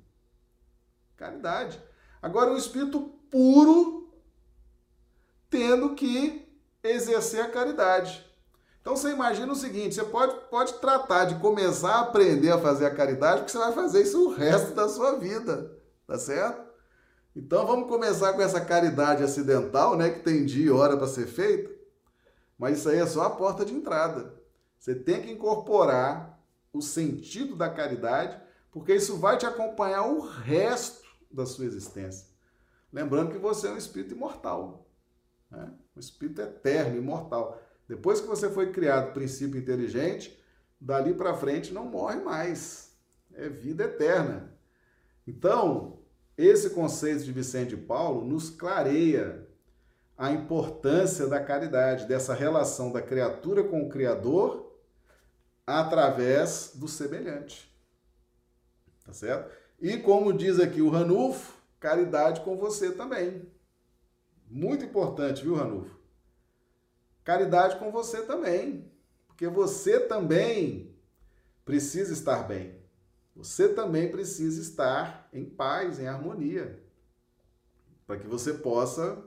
Caridade. Agora, o espírito puro tendo que exercer a caridade. Então você imagina o seguinte: você pode, pode tratar de começar a aprender a fazer a caridade, porque você vai fazer isso o resto da sua vida, tá certo? Então vamos começar com essa caridade acidental, né, que tem dia e hora para ser feita, mas isso aí é só a porta de entrada. Você tem que incorporar o sentido da caridade, porque isso vai te acompanhar o resto da sua existência. Lembrando que você é um espírito imortal, né? um espírito eterno, imortal. Depois que você foi criado princípio inteligente, dali para frente não morre mais. É vida eterna. Então, esse conceito de Vicente Paulo nos clareia a importância da caridade, dessa relação da criatura com o Criador através do semelhante. Tá certo? E como diz aqui o Ranulfo, caridade com você também. Muito importante, viu, Ranulfo? Caridade com você também. Porque você também precisa estar bem. Você também precisa estar em paz, em harmonia. Para que você possa,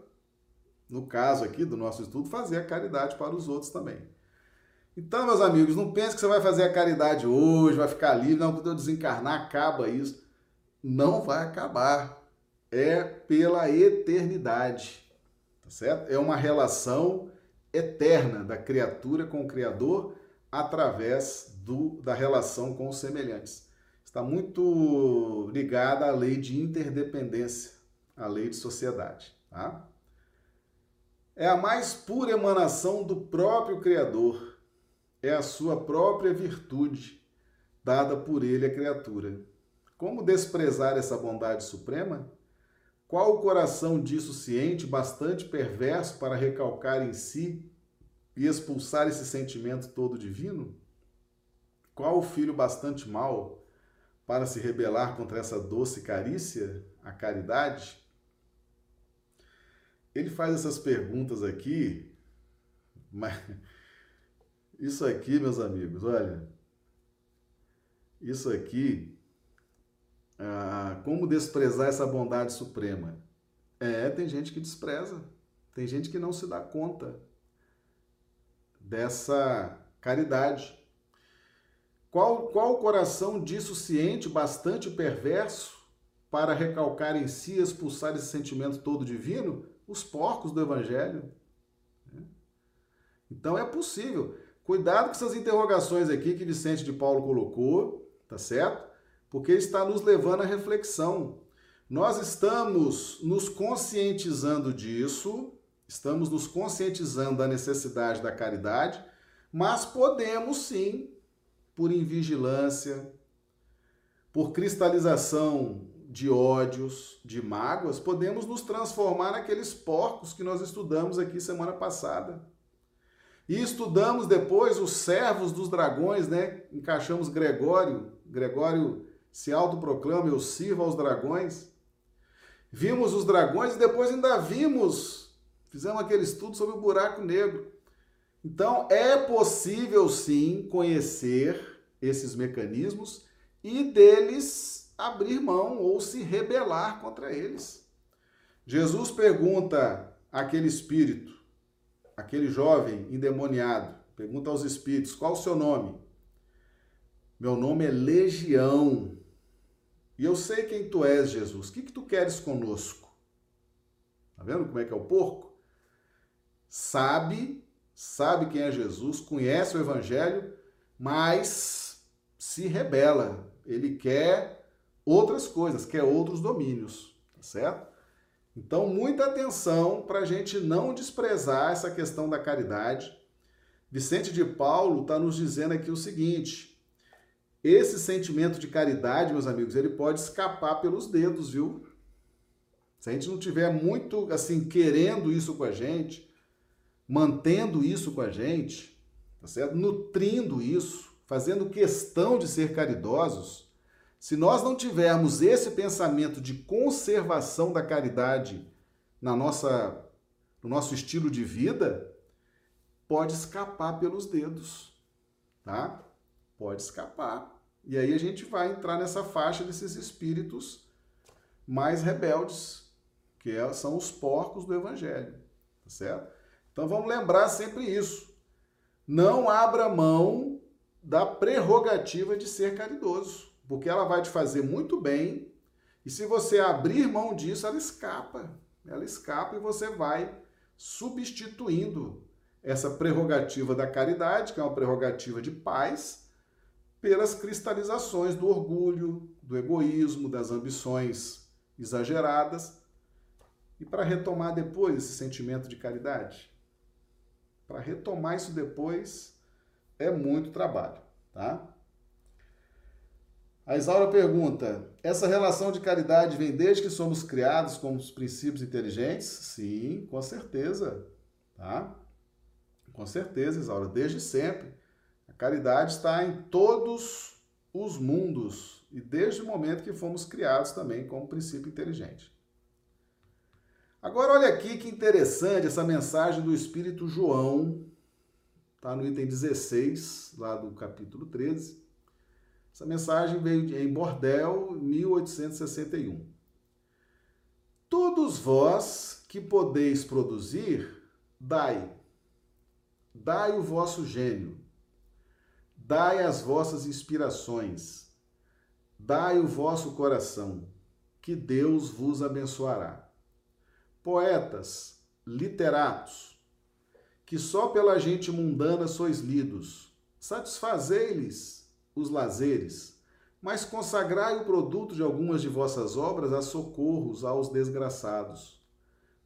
no caso aqui do nosso estudo, fazer a caridade para os outros também. Então, meus amigos, não pense que você vai fazer a caridade hoje, vai ficar livre, não, quando eu desencarnar, acaba isso. Não vai acabar. É pela eternidade. Tá certo? É uma relação eterna da criatura com o Criador através do, da relação com os semelhantes. Está muito ligada à lei de interdependência, à lei de sociedade. Tá? É a mais pura emanação do próprio Criador, é a sua própria virtude, dada por ele à criatura. Como desprezar essa bondade suprema? Qual o coração disso ciente, bastante perverso para recalcar em si e expulsar esse sentimento todo divino? Qual o filho bastante mau para se rebelar contra essa doce carícia, a caridade? Ele faz essas perguntas aqui, mas isso aqui, meus amigos, olha, isso aqui ah, como desprezar essa bondade suprema? É, tem gente que despreza, tem gente que não se dá conta dessa caridade. Qual, qual o coração disso ciente, bastante perverso, para recalcar em si e expulsar esse sentimento todo divino? Os porcos do Evangelho. Então é possível. Cuidado com essas interrogações aqui que Vicente de Paulo colocou, tá certo? porque está nos levando à reflexão. Nós estamos nos conscientizando disso, estamos nos conscientizando da necessidade da caridade, mas podemos sim, por invigilância, por cristalização de ódios, de mágoas, podemos nos transformar naqueles porcos que nós estudamos aqui semana passada. E estudamos depois os servos dos dragões, né? Encaixamos Gregório, Gregório se autoproclama, eu sirvo aos dragões. Vimos os dragões e depois ainda vimos, fizemos aquele estudo sobre o buraco negro. Então, é possível sim conhecer esses mecanismos e deles abrir mão ou se rebelar contra eles. Jesus pergunta àquele espírito, aquele jovem endemoniado, pergunta aos espíritos: qual o seu nome? Meu nome é Legião. E eu sei quem tu és, Jesus. O que, que tu queres conosco? Tá vendo como é que é o porco? Sabe, sabe quem é Jesus, conhece o Evangelho, mas se rebela. Ele quer outras coisas, quer outros domínios, tá certo? Então, muita atenção para a gente não desprezar essa questão da caridade. Vicente de Paulo está nos dizendo aqui o seguinte: esse sentimento de caridade, meus amigos, ele pode escapar pelos dedos, viu? Se a gente não tiver muito assim querendo isso com a gente, mantendo isso com a gente, tá certo? Nutrindo isso, fazendo questão de ser caridosos, se nós não tivermos esse pensamento de conservação da caridade na nossa no nosso estilo de vida, pode escapar pelos dedos, tá? Pode escapar. E aí a gente vai entrar nessa faixa desses espíritos mais rebeldes, que é, são os porcos do evangelho, tá certo? Então vamos lembrar sempre isso. Não abra mão da prerrogativa de ser caridoso, porque ela vai te fazer muito bem, e se você abrir mão disso, ela escapa. Ela escapa e você vai substituindo essa prerrogativa da caridade, que é uma prerrogativa de paz, pelas cristalizações do orgulho, do egoísmo, das ambições exageradas. E para retomar depois esse sentimento de caridade, para retomar isso depois é muito trabalho, tá? A Isaura pergunta: essa relação de caridade vem desde que somos criados como os princípios inteligentes? Sim, com certeza, tá? Com certeza, Isaura, desde sempre. A caridade está em todos os mundos e desde o momento que fomos criados também como princípio inteligente. Agora, olha aqui que interessante essa mensagem do Espírito João, está no item 16, lá do capítulo 13. Essa mensagem veio em Bordel, 1861. Todos vós que podeis produzir, dai Dai o vosso gênio, dai as vossas inspirações, dai o vosso coração, que Deus vos abençoará. Poetas, literatos, que só pela gente mundana sois lidos, satisfazei-lhes os lazeres, mas consagrai o produto de algumas de vossas obras a socorros aos desgraçados.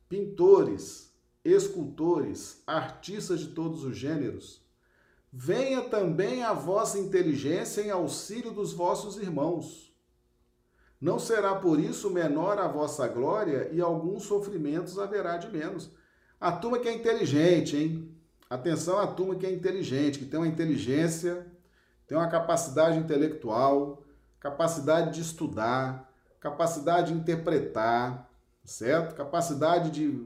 Pintores, escultores, artistas de todos os gêneros, venha também a vossa inteligência em auxílio dos vossos irmãos. Não será por isso menor a vossa glória e alguns sofrimentos haverá de menos. A turma que é inteligente, hein? Atenção à turma que é inteligente, que tem uma inteligência, tem uma capacidade intelectual, capacidade de estudar, capacidade de interpretar, certo? Capacidade de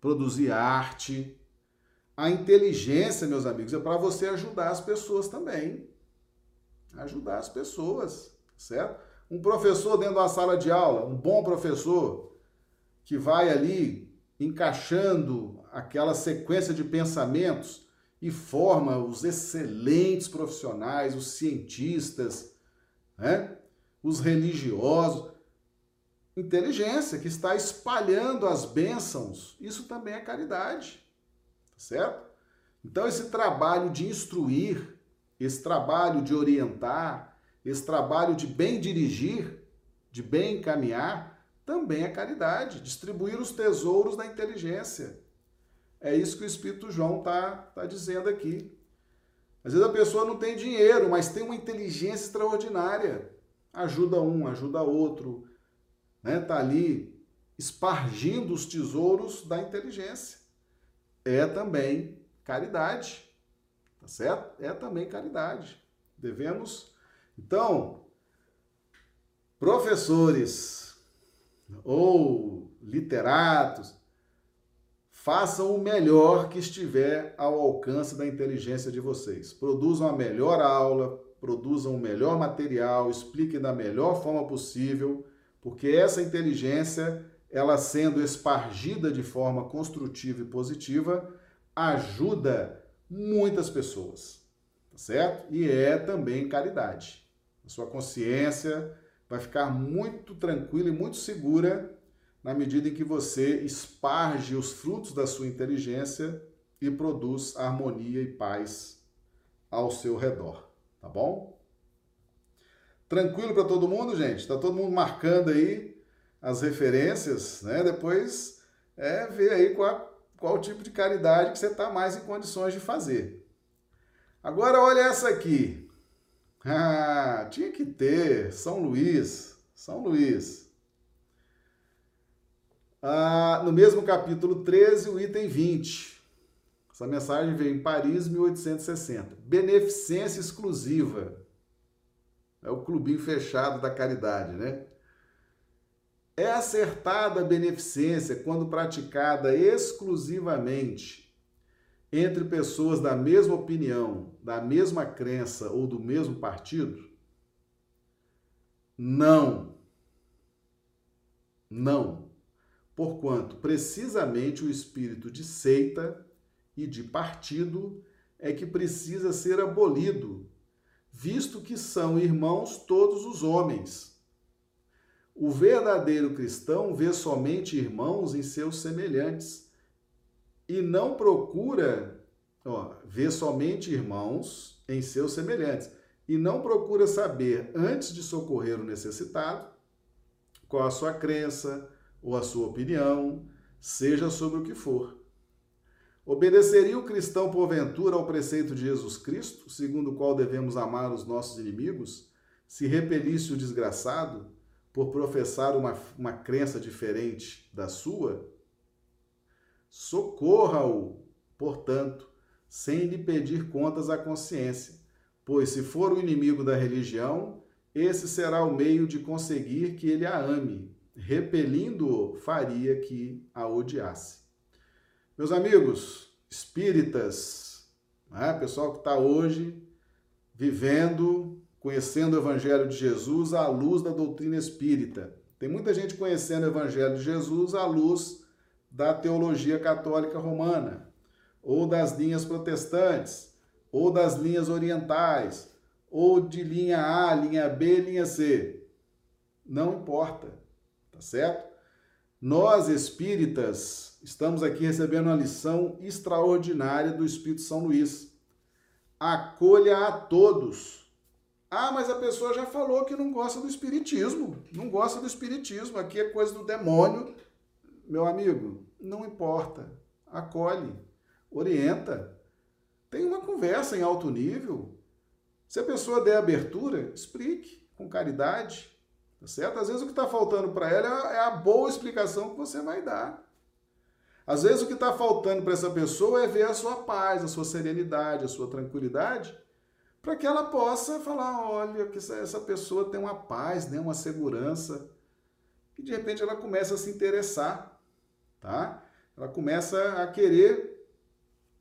produzir arte. A inteligência, meus amigos, é para você ajudar as pessoas também. Ajudar as pessoas, certo? Um professor dentro da sala de aula, um bom professor, que vai ali encaixando aquela sequência de pensamentos e forma os excelentes profissionais, os cientistas, né? os religiosos inteligência, que está espalhando as bênçãos, isso também é caridade, tá certo? Então, esse trabalho de instruir, esse trabalho de orientar, esse trabalho de bem dirigir, de bem encaminhar, também é caridade, distribuir os tesouros da inteligência. É isso que o Espírito João está tá dizendo aqui. Às vezes a pessoa não tem dinheiro, mas tem uma inteligência extraordinária. Ajuda um, ajuda outro, né? Tá ali espargindo os tesouros da inteligência. É também caridade, tá certo? É também caridade. Devemos, então, professores ou literatos, façam o melhor que estiver ao alcance da inteligência de vocês. Produzam a melhor aula, produzam o melhor material, expliquem da melhor forma possível porque essa inteligência, ela sendo espargida de forma construtiva e positiva, ajuda muitas pessoas, tá certo? E é também caridade. A sua consciência vai ficar muito tranquila e muito segura na medida em que você esparge os frutos da sua inteligência e produz harmonia e paz ao seu redor, tá bom? Tranquilo para todo mundo, gente? Está todo mundo marcando aí as referências, né? Depois é ver aí qual, qual tipo de caridade que você está mais em condições de fazer. Agora olha essa aqui. Ah, tinha que ter São Luís, São Luís. Ah, no mesmo capítulo 13, o item 20. Essa mensagem veio em Paris, 1860. Beneficência exclusiva. É o clubinho fechado da caridade, né? É acertada a beneficência quando praticada exclusivamente entre pessoas da mesma opinião, da mesma crença ou do mesmo partido? Não. Não. Porquanto precisamente o espírito de seita e de partido é que precisa ser abolido, visto que são irmãos todos os homens. O verdadeiro cristão vê somente irmãos em seus semelhantes e não procura, ó, vê somente irmãos em seus semelhantes e não procura saber antes de socorrer o necessitado qual a sua crença ou a sua opinião, seja sobre o que for. Obedeceria o cristão, porventura, ao preceito de Jesus Cristo, segundo o qual devemos amar os nossos inimigos, se repelisse o desgraçado por professar uma, uma crença diferente da sua? Socorra-o, portanto, sem lhe pedir contas à consciência, pois se for o inimigo da religião, esse será o meio de conseguir que ele a ame. Repelindo-o, faria que a odiasse. Meus amigos espíritas, né? pessoal que está hoje vivendo, conhecendo o Evangelho de Jesus à luz da doutrina espírita. Tem muita gente conhecendo o Evangelho de Jesus à luz da teologia católica romana, ou das linhas protestantes, ou das linhas orientais, ou de linha A, linha B, linha C. Não importa, tá certo? Nós espíritas estamos aqui recebendo uma lição extraordinária do Espírito São Luís. Acolha a todos. Ah, mas a pessoa já falou que não gosta do espiritismo. Não gosta do espiritismo. Aqui é coisa do demônio. Meu amigo, não importa. Acolhe, orienta. Tem uma conversa em alto nível. Se a pessoa der abertura, explique com caridade. Tá certo? Às vezes o que está faltando para ela é a boa explicação que você vai dar. Às vezes o que está faltando para essa pessoa é ver a sua paz, a sua serenidade, a sua tranquilidade, para que ela possa falar: olha, que essa pessoa tem uma paz, né, uma segurança, e de repente ela começa a se interessar, tá? Ela começa a querer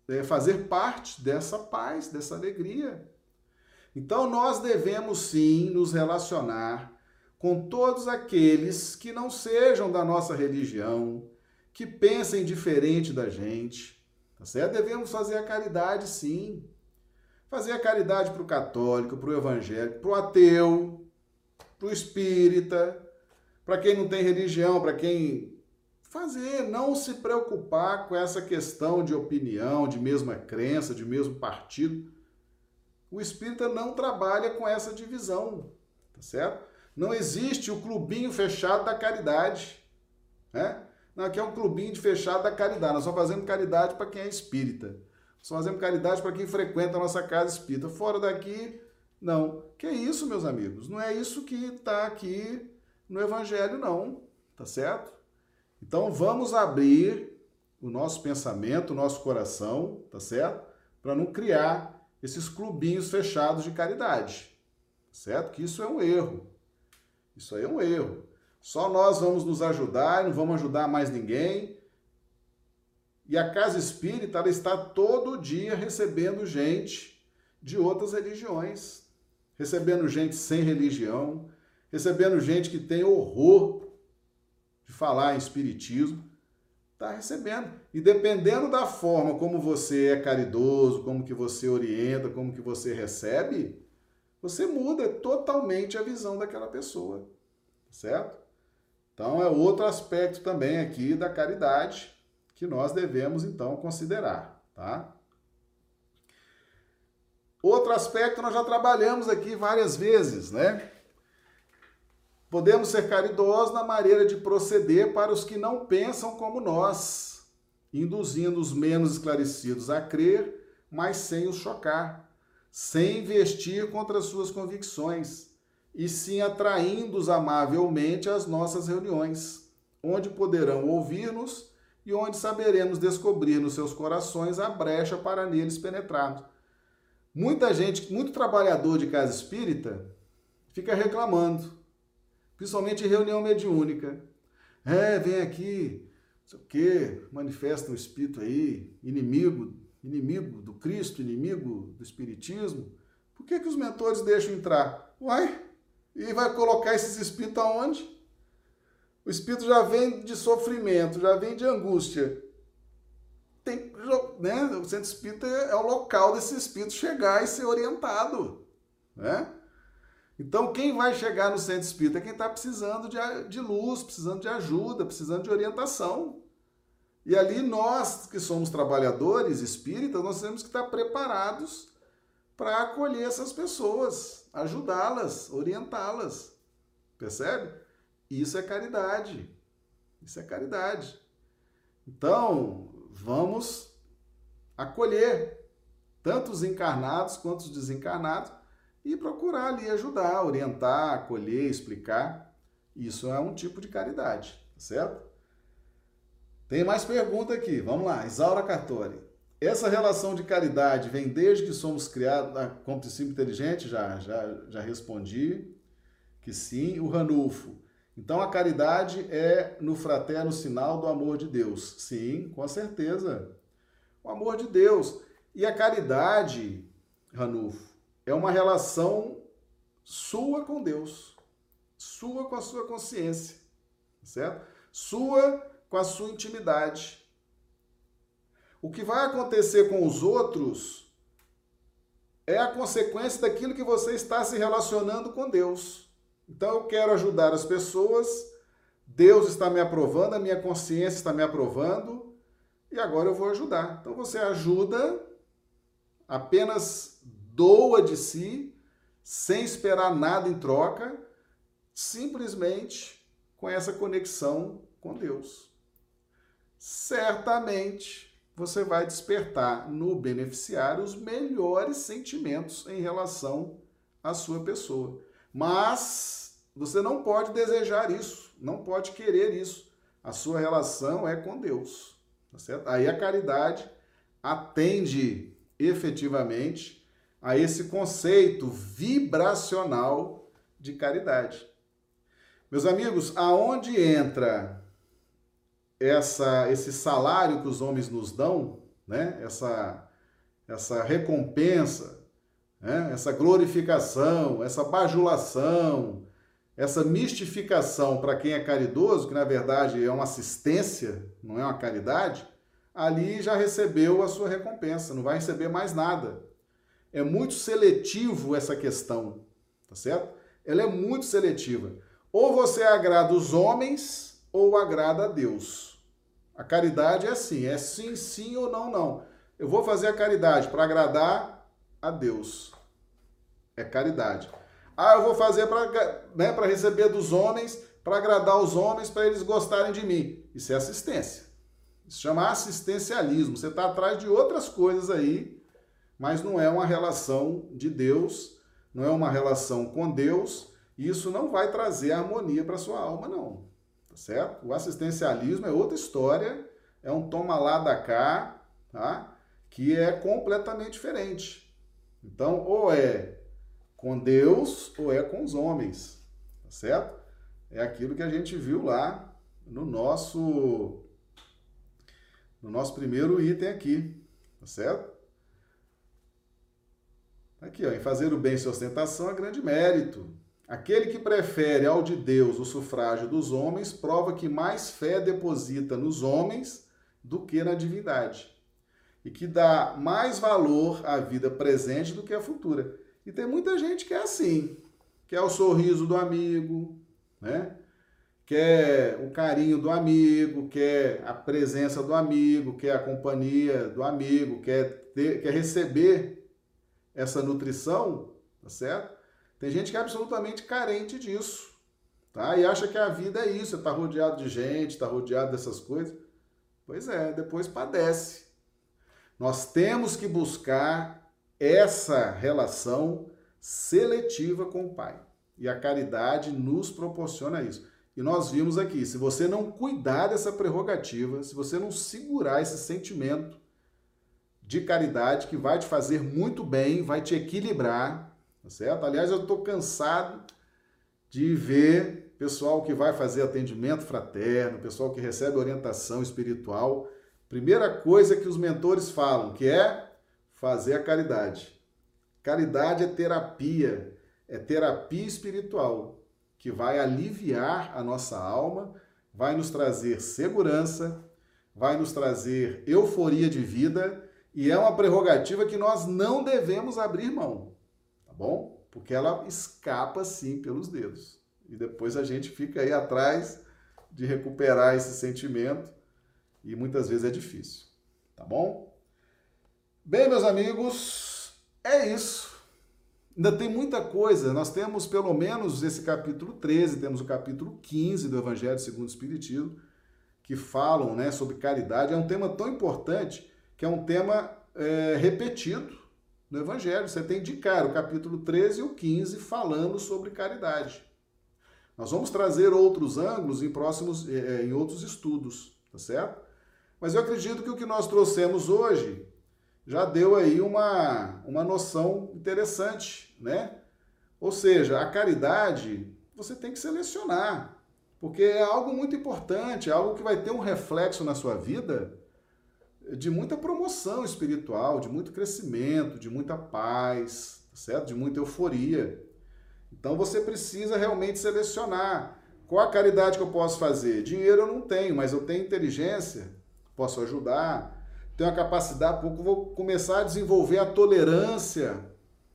é, fazer parte dessa paz, dessa alegria. Então nós devemos sim nos relacionar com todos aqueles que não sejam da nossa religião, que pensem diferente da gente, tá certo? Devemos fazer a caridade sim. Fazer a caridade para o católico, para o evangélico, para o ateu, para o espírita, para quem não tem religião, para quem fazer, não se preocupar com essa questão de opinião, de mesma crença, de mesmo partido. O espírita não trabalha com essa divisão, tá certo? Não existe o clubinho fechado da caridade. Né? Não, aqui é um clubinho de fechado da caridade. Nós só fazemos caridade para quem é espírita. Só fazemos caridade para quem frequenta a nossa casa espírita. Fora daqui, não. Que é isso, meus amigos? Não é isso que está aqui no Evangelho, não. Tá certo? Então vamos abrir o nosso pensamento, o nosso coração, tá certo? Para não criar esses clubinhos fechados de caridade. Certo? Que isso é um erro. Isso aí é um erro. Só nós vamos nos ajudar, não vamos ajudar mais ninguém. E a casa espírita ela está todo dia recebendo gente de outras religiões, recebendo gente sem religião, recebendo gente que tem horror de falar em espiritismo, está recebendo. E dependendo da forma como você é caridoso, como que você orienta, como que você recebe, você muda totalmente a visão daquela pessoa, certo? Então é outro aspecto também aqui da caridade que nós devemos então considerar, tá? Outro aspecto nós já trabalhamos aqui várias vezes, né? Podemos ser caridosos na maneira de proceder para os que não pensam como nós, induzindo os menos esclarecidos a crer, mas sem os chocar sem investir contra suas convicções, e sim atraindo-os amavelmente às nossas reuniões, onde poderão ouvir-nos e onde saberemos descobrir nos seus corações a brecha para neles penetrarmos. Muita gente, muito trabalhador de casa espírita, fica reclamando, principalmente em reunião mediúnica. É, vem aqui, não sei o quê, manifesta um espírito aí, inimigo inimigo do Cristo, inimigo do Espiritismo, por que, que os mentores deixam entrar? Uai, e vai colocar esses espíritos aonde? O espírito já vem de sofrimento, já vem de angústia. Tem, né? O centro espírita é o local desse espírito chegar e ser orientado. Né? Então, quem vai chegar no centro espírita é quem está precisando de, de luz, precisando de ajuda, precisando de orientação. E ali nós, que somos trabalhadores espíritas, nós temos que estar preparados para acolher essas pessoas, ajudá-las, orientá-las. Percebe? Isso é caridade. Isso é caridade. Então, vamos acolher tanto os encarnados quanto os desencarnados e procurar ali ajudar, orientar, acolher, explicar. Isso é um tipo de caridade, tá certo? Tem mais pergunta aqui. Vamos lá, Isaura Cartori. Essa relação de caridade vem desde que somos criados ah, como inteligente? Já, já, já respondi que sim. O Ranulfo. Então a caridade é no fraterno sinal do amor de Deus. Sim, com certeza. O amor de Deus. E a caridade, Ranulfo, é uma relação sua com Deus, sua com a sua consciência, certo? Sua com a sua intimidade. O que vai acontecer com os outros é a consequência daquilo que você está se relacionando com Deus. Então eu quero ajudar as pessoas, Deus está me aprovando, a minha consciência está me aprovando, e agora eu vou ajudar. Então você ajuda apenas doa de si, sem esperar nada em troca, simplesmente com essa conexão com Deus. Certamente você vai despertar no beneficiário os melhores sentimentos em relação à sua pessoa. Mas você não pode desejar isso, não pode querer isso. A sua relação é com Deus, tá certo? Aí a caridade atende efetivamente a esse conceito vibracional de caridade. Meus amigos, aonde entra essa esse salário que os homens nos dão, né? Essa essa recompensa, né? essa glorificação, essa bajulação, essa mistificação para quem é caridoso, que na verdade é uma assistência, não é uma caridade, ali já recebeu a sua recompensa, não vai receber mais nada é muito seletivo essa questão, tá certo? Ela é muito seletiva. Ou você agrada os homens ou agrada a Deus. A caridade é assim, é sim, sim ou não, não. Eu vou fazer a caridade para agradar a Deus. É caridade. Ah, eu vou fazer para né, receber dos homens, para agradar os homens, para eles gostarem de mim. Isso é assistência. Isso chama assistencialismo. Você está atrás de outras coisas aí mas não é uma relação de Deus, não é uma relação com Deus, e isso não vai trazer harmonia para sua alma, não. Tá certo? O assistencialismo é outra história, é um toma lá da cá, tá? Que é completamente diferente. Então, ou é com Deus ou é com os homens, tá certo? É aquilo que a gente viu lá no nosso no nosso primeiro item aqui, tá certo? Aqui, ó, em fazer o bem sem ostentação é grande mérito. Aquele que prefere ao de Deus o sufrágio dos homens prova que mais fé deposita nos homens do que na divindade. E que dá mais valor à vida presente do que à futura. E tem muita gente que é assim, quer o sorriso do amigo, né? quer o carinho do amigo, quer a presença do amigo, quer a companhia do amigo, quer, ter, quer receber essa nutrição, tá certo? Tem gente que é absolutamente carente disso, tá? E acha que a vida é isso, está rodeado de gente, está rodeado dessas coisas. Pois é, depois padece. Nós temos que buscar essa relação seletiva com o Pai. E a caridade nos proporciona isso. E nós vimos aqui, se você não cuidar dessa prerrogativa, se você não segurar esse sentimento de caridade que vai te fazer muito bem, vai te equilibrar, tá certo? Aliás, eu estou cansado de ver pessoal que vai fazer atendimento fraterno, pessoal que recebe orientação espiritual. Primeira coisa que os mentores falam, que é fazer a caridade. Caridade é terapia, é terapia espiritual, que vai aliviar a nossa alma, vai nos trazer segurança, vai nos trazer euforia de vida e é uma prerrogativa que nós não devemos abrir mão, bom? Porque ela escapa sim pelos dedos. E depois a gente fica aí atrás de recuperar esse sentimento e muitas vezes é difícil, tá bom? Bem, meus amigos, é isso. Ainda tem muita coisa. Nós temos pelo menos esse capítulo 13, temos o capítulo 15 do Evangelho segundo o Espiritismo, que falam né, sobre caridade. É um tema tão importante que é um tema é, repetido no Evangelho. Você tem de cara o capítulo 13 e o 15 falando sobre caridade. Nós vamos trazer outros ângulos em próximos, é, é, em outros estudos, tá certo? Mas eu acredito que o que nós trouxemos hoje já deu aí uma, uma noção interessante, né? Ou seja, a caridade você tem que selecionar, porque é algo muito importante, é algo que vai ter um reflexo na sua vida de muita promoção espiritual, de muito crescimento, de muita paz, certo? De muita euforia. Então você precisa realmente selecionar qual a caridade que eu posso fazer. Dinheiro eu não tenho, mas eu tenho inteligência, posso ajudar, tenho a capacidade, vou começar a desenvolver a tolerância,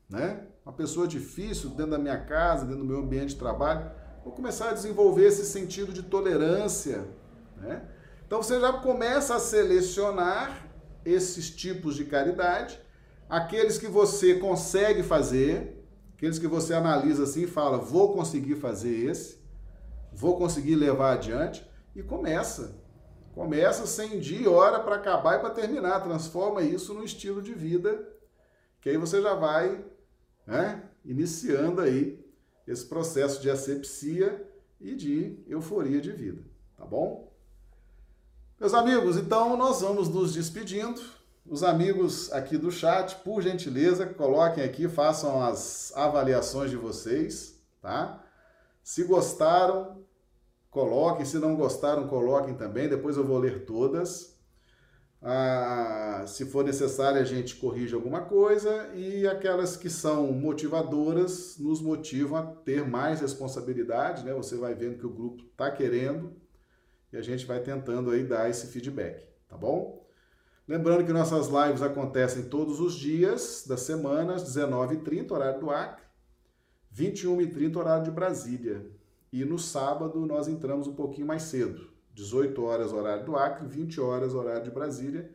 né? Uma pessoa difícil dentro da minha casa, dentro do meu ambiente de trabalho, vou começar a desenvolver esse sentido de tolerância, né? Então você já começa a selecionar esses tipos de caridade, aqueles que você consegue fazer, aqueles que você analisa assim e fala, vou conseguir fazer esse, vou conseguir levar adiante, e começa. Começa sem dia e hora para acabar e para terminar. Transforma isso num estilo de vida, que aí você já vai né, iniciando aí esse processo de asepsia e de euforia de vida, tá bom? Meus amigos, então nós vamos nos despedindo. Os amigos aqui do chat, por gentileza, coloquem aqui, façam as avaliações de vocês, tá? Se gostaram, Coloquem, se não gostaram, coloquem também, depois eu vou ler todas. Ah, se for necessário, a gente corrige alguma coisa e aquelas que são motivadoras nos motivam a ter mais responsabilidade, né? Você vai vendo que o grupo está querendo e a gente vai tentando aí dar esse feedback, tá bom? Lembrando que nossas lives acontecem todos os dias das semanas, 19h30, horário do Acre, 21h30, horário de Brasília. E no sábado nós entramos um pouquinho mais cedo, 18 horas horário do Acre, 20 horas horário de Brasília.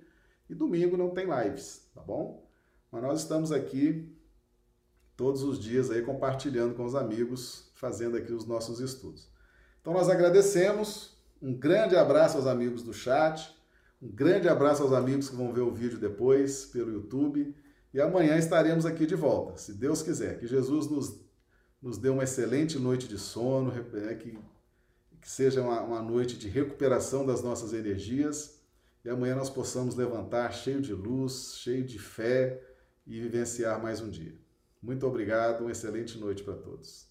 E domingo não tem lives, tá bom? Mas nós estamos aqui todos os dias aí compartilhando com os amigos, fazendo aqui os nossos estudos. Então nós agradecemos, um grande abraço aos amigos do chat, um grande abraço aos amigos que vão ver o vídeo depois pelo YouTube e amanhã estaremos aqui de volta, se Deus quiser. Que Jesus nos nos dê uma excelente noite de sono, é, que, que seja uma, uma noite de recuperação das nossas energias e amanhã nós possamos levantar cheio de luz, cheio de fé e vivenciar mais um dia. Muito obrigado, uma excelente noite para todos.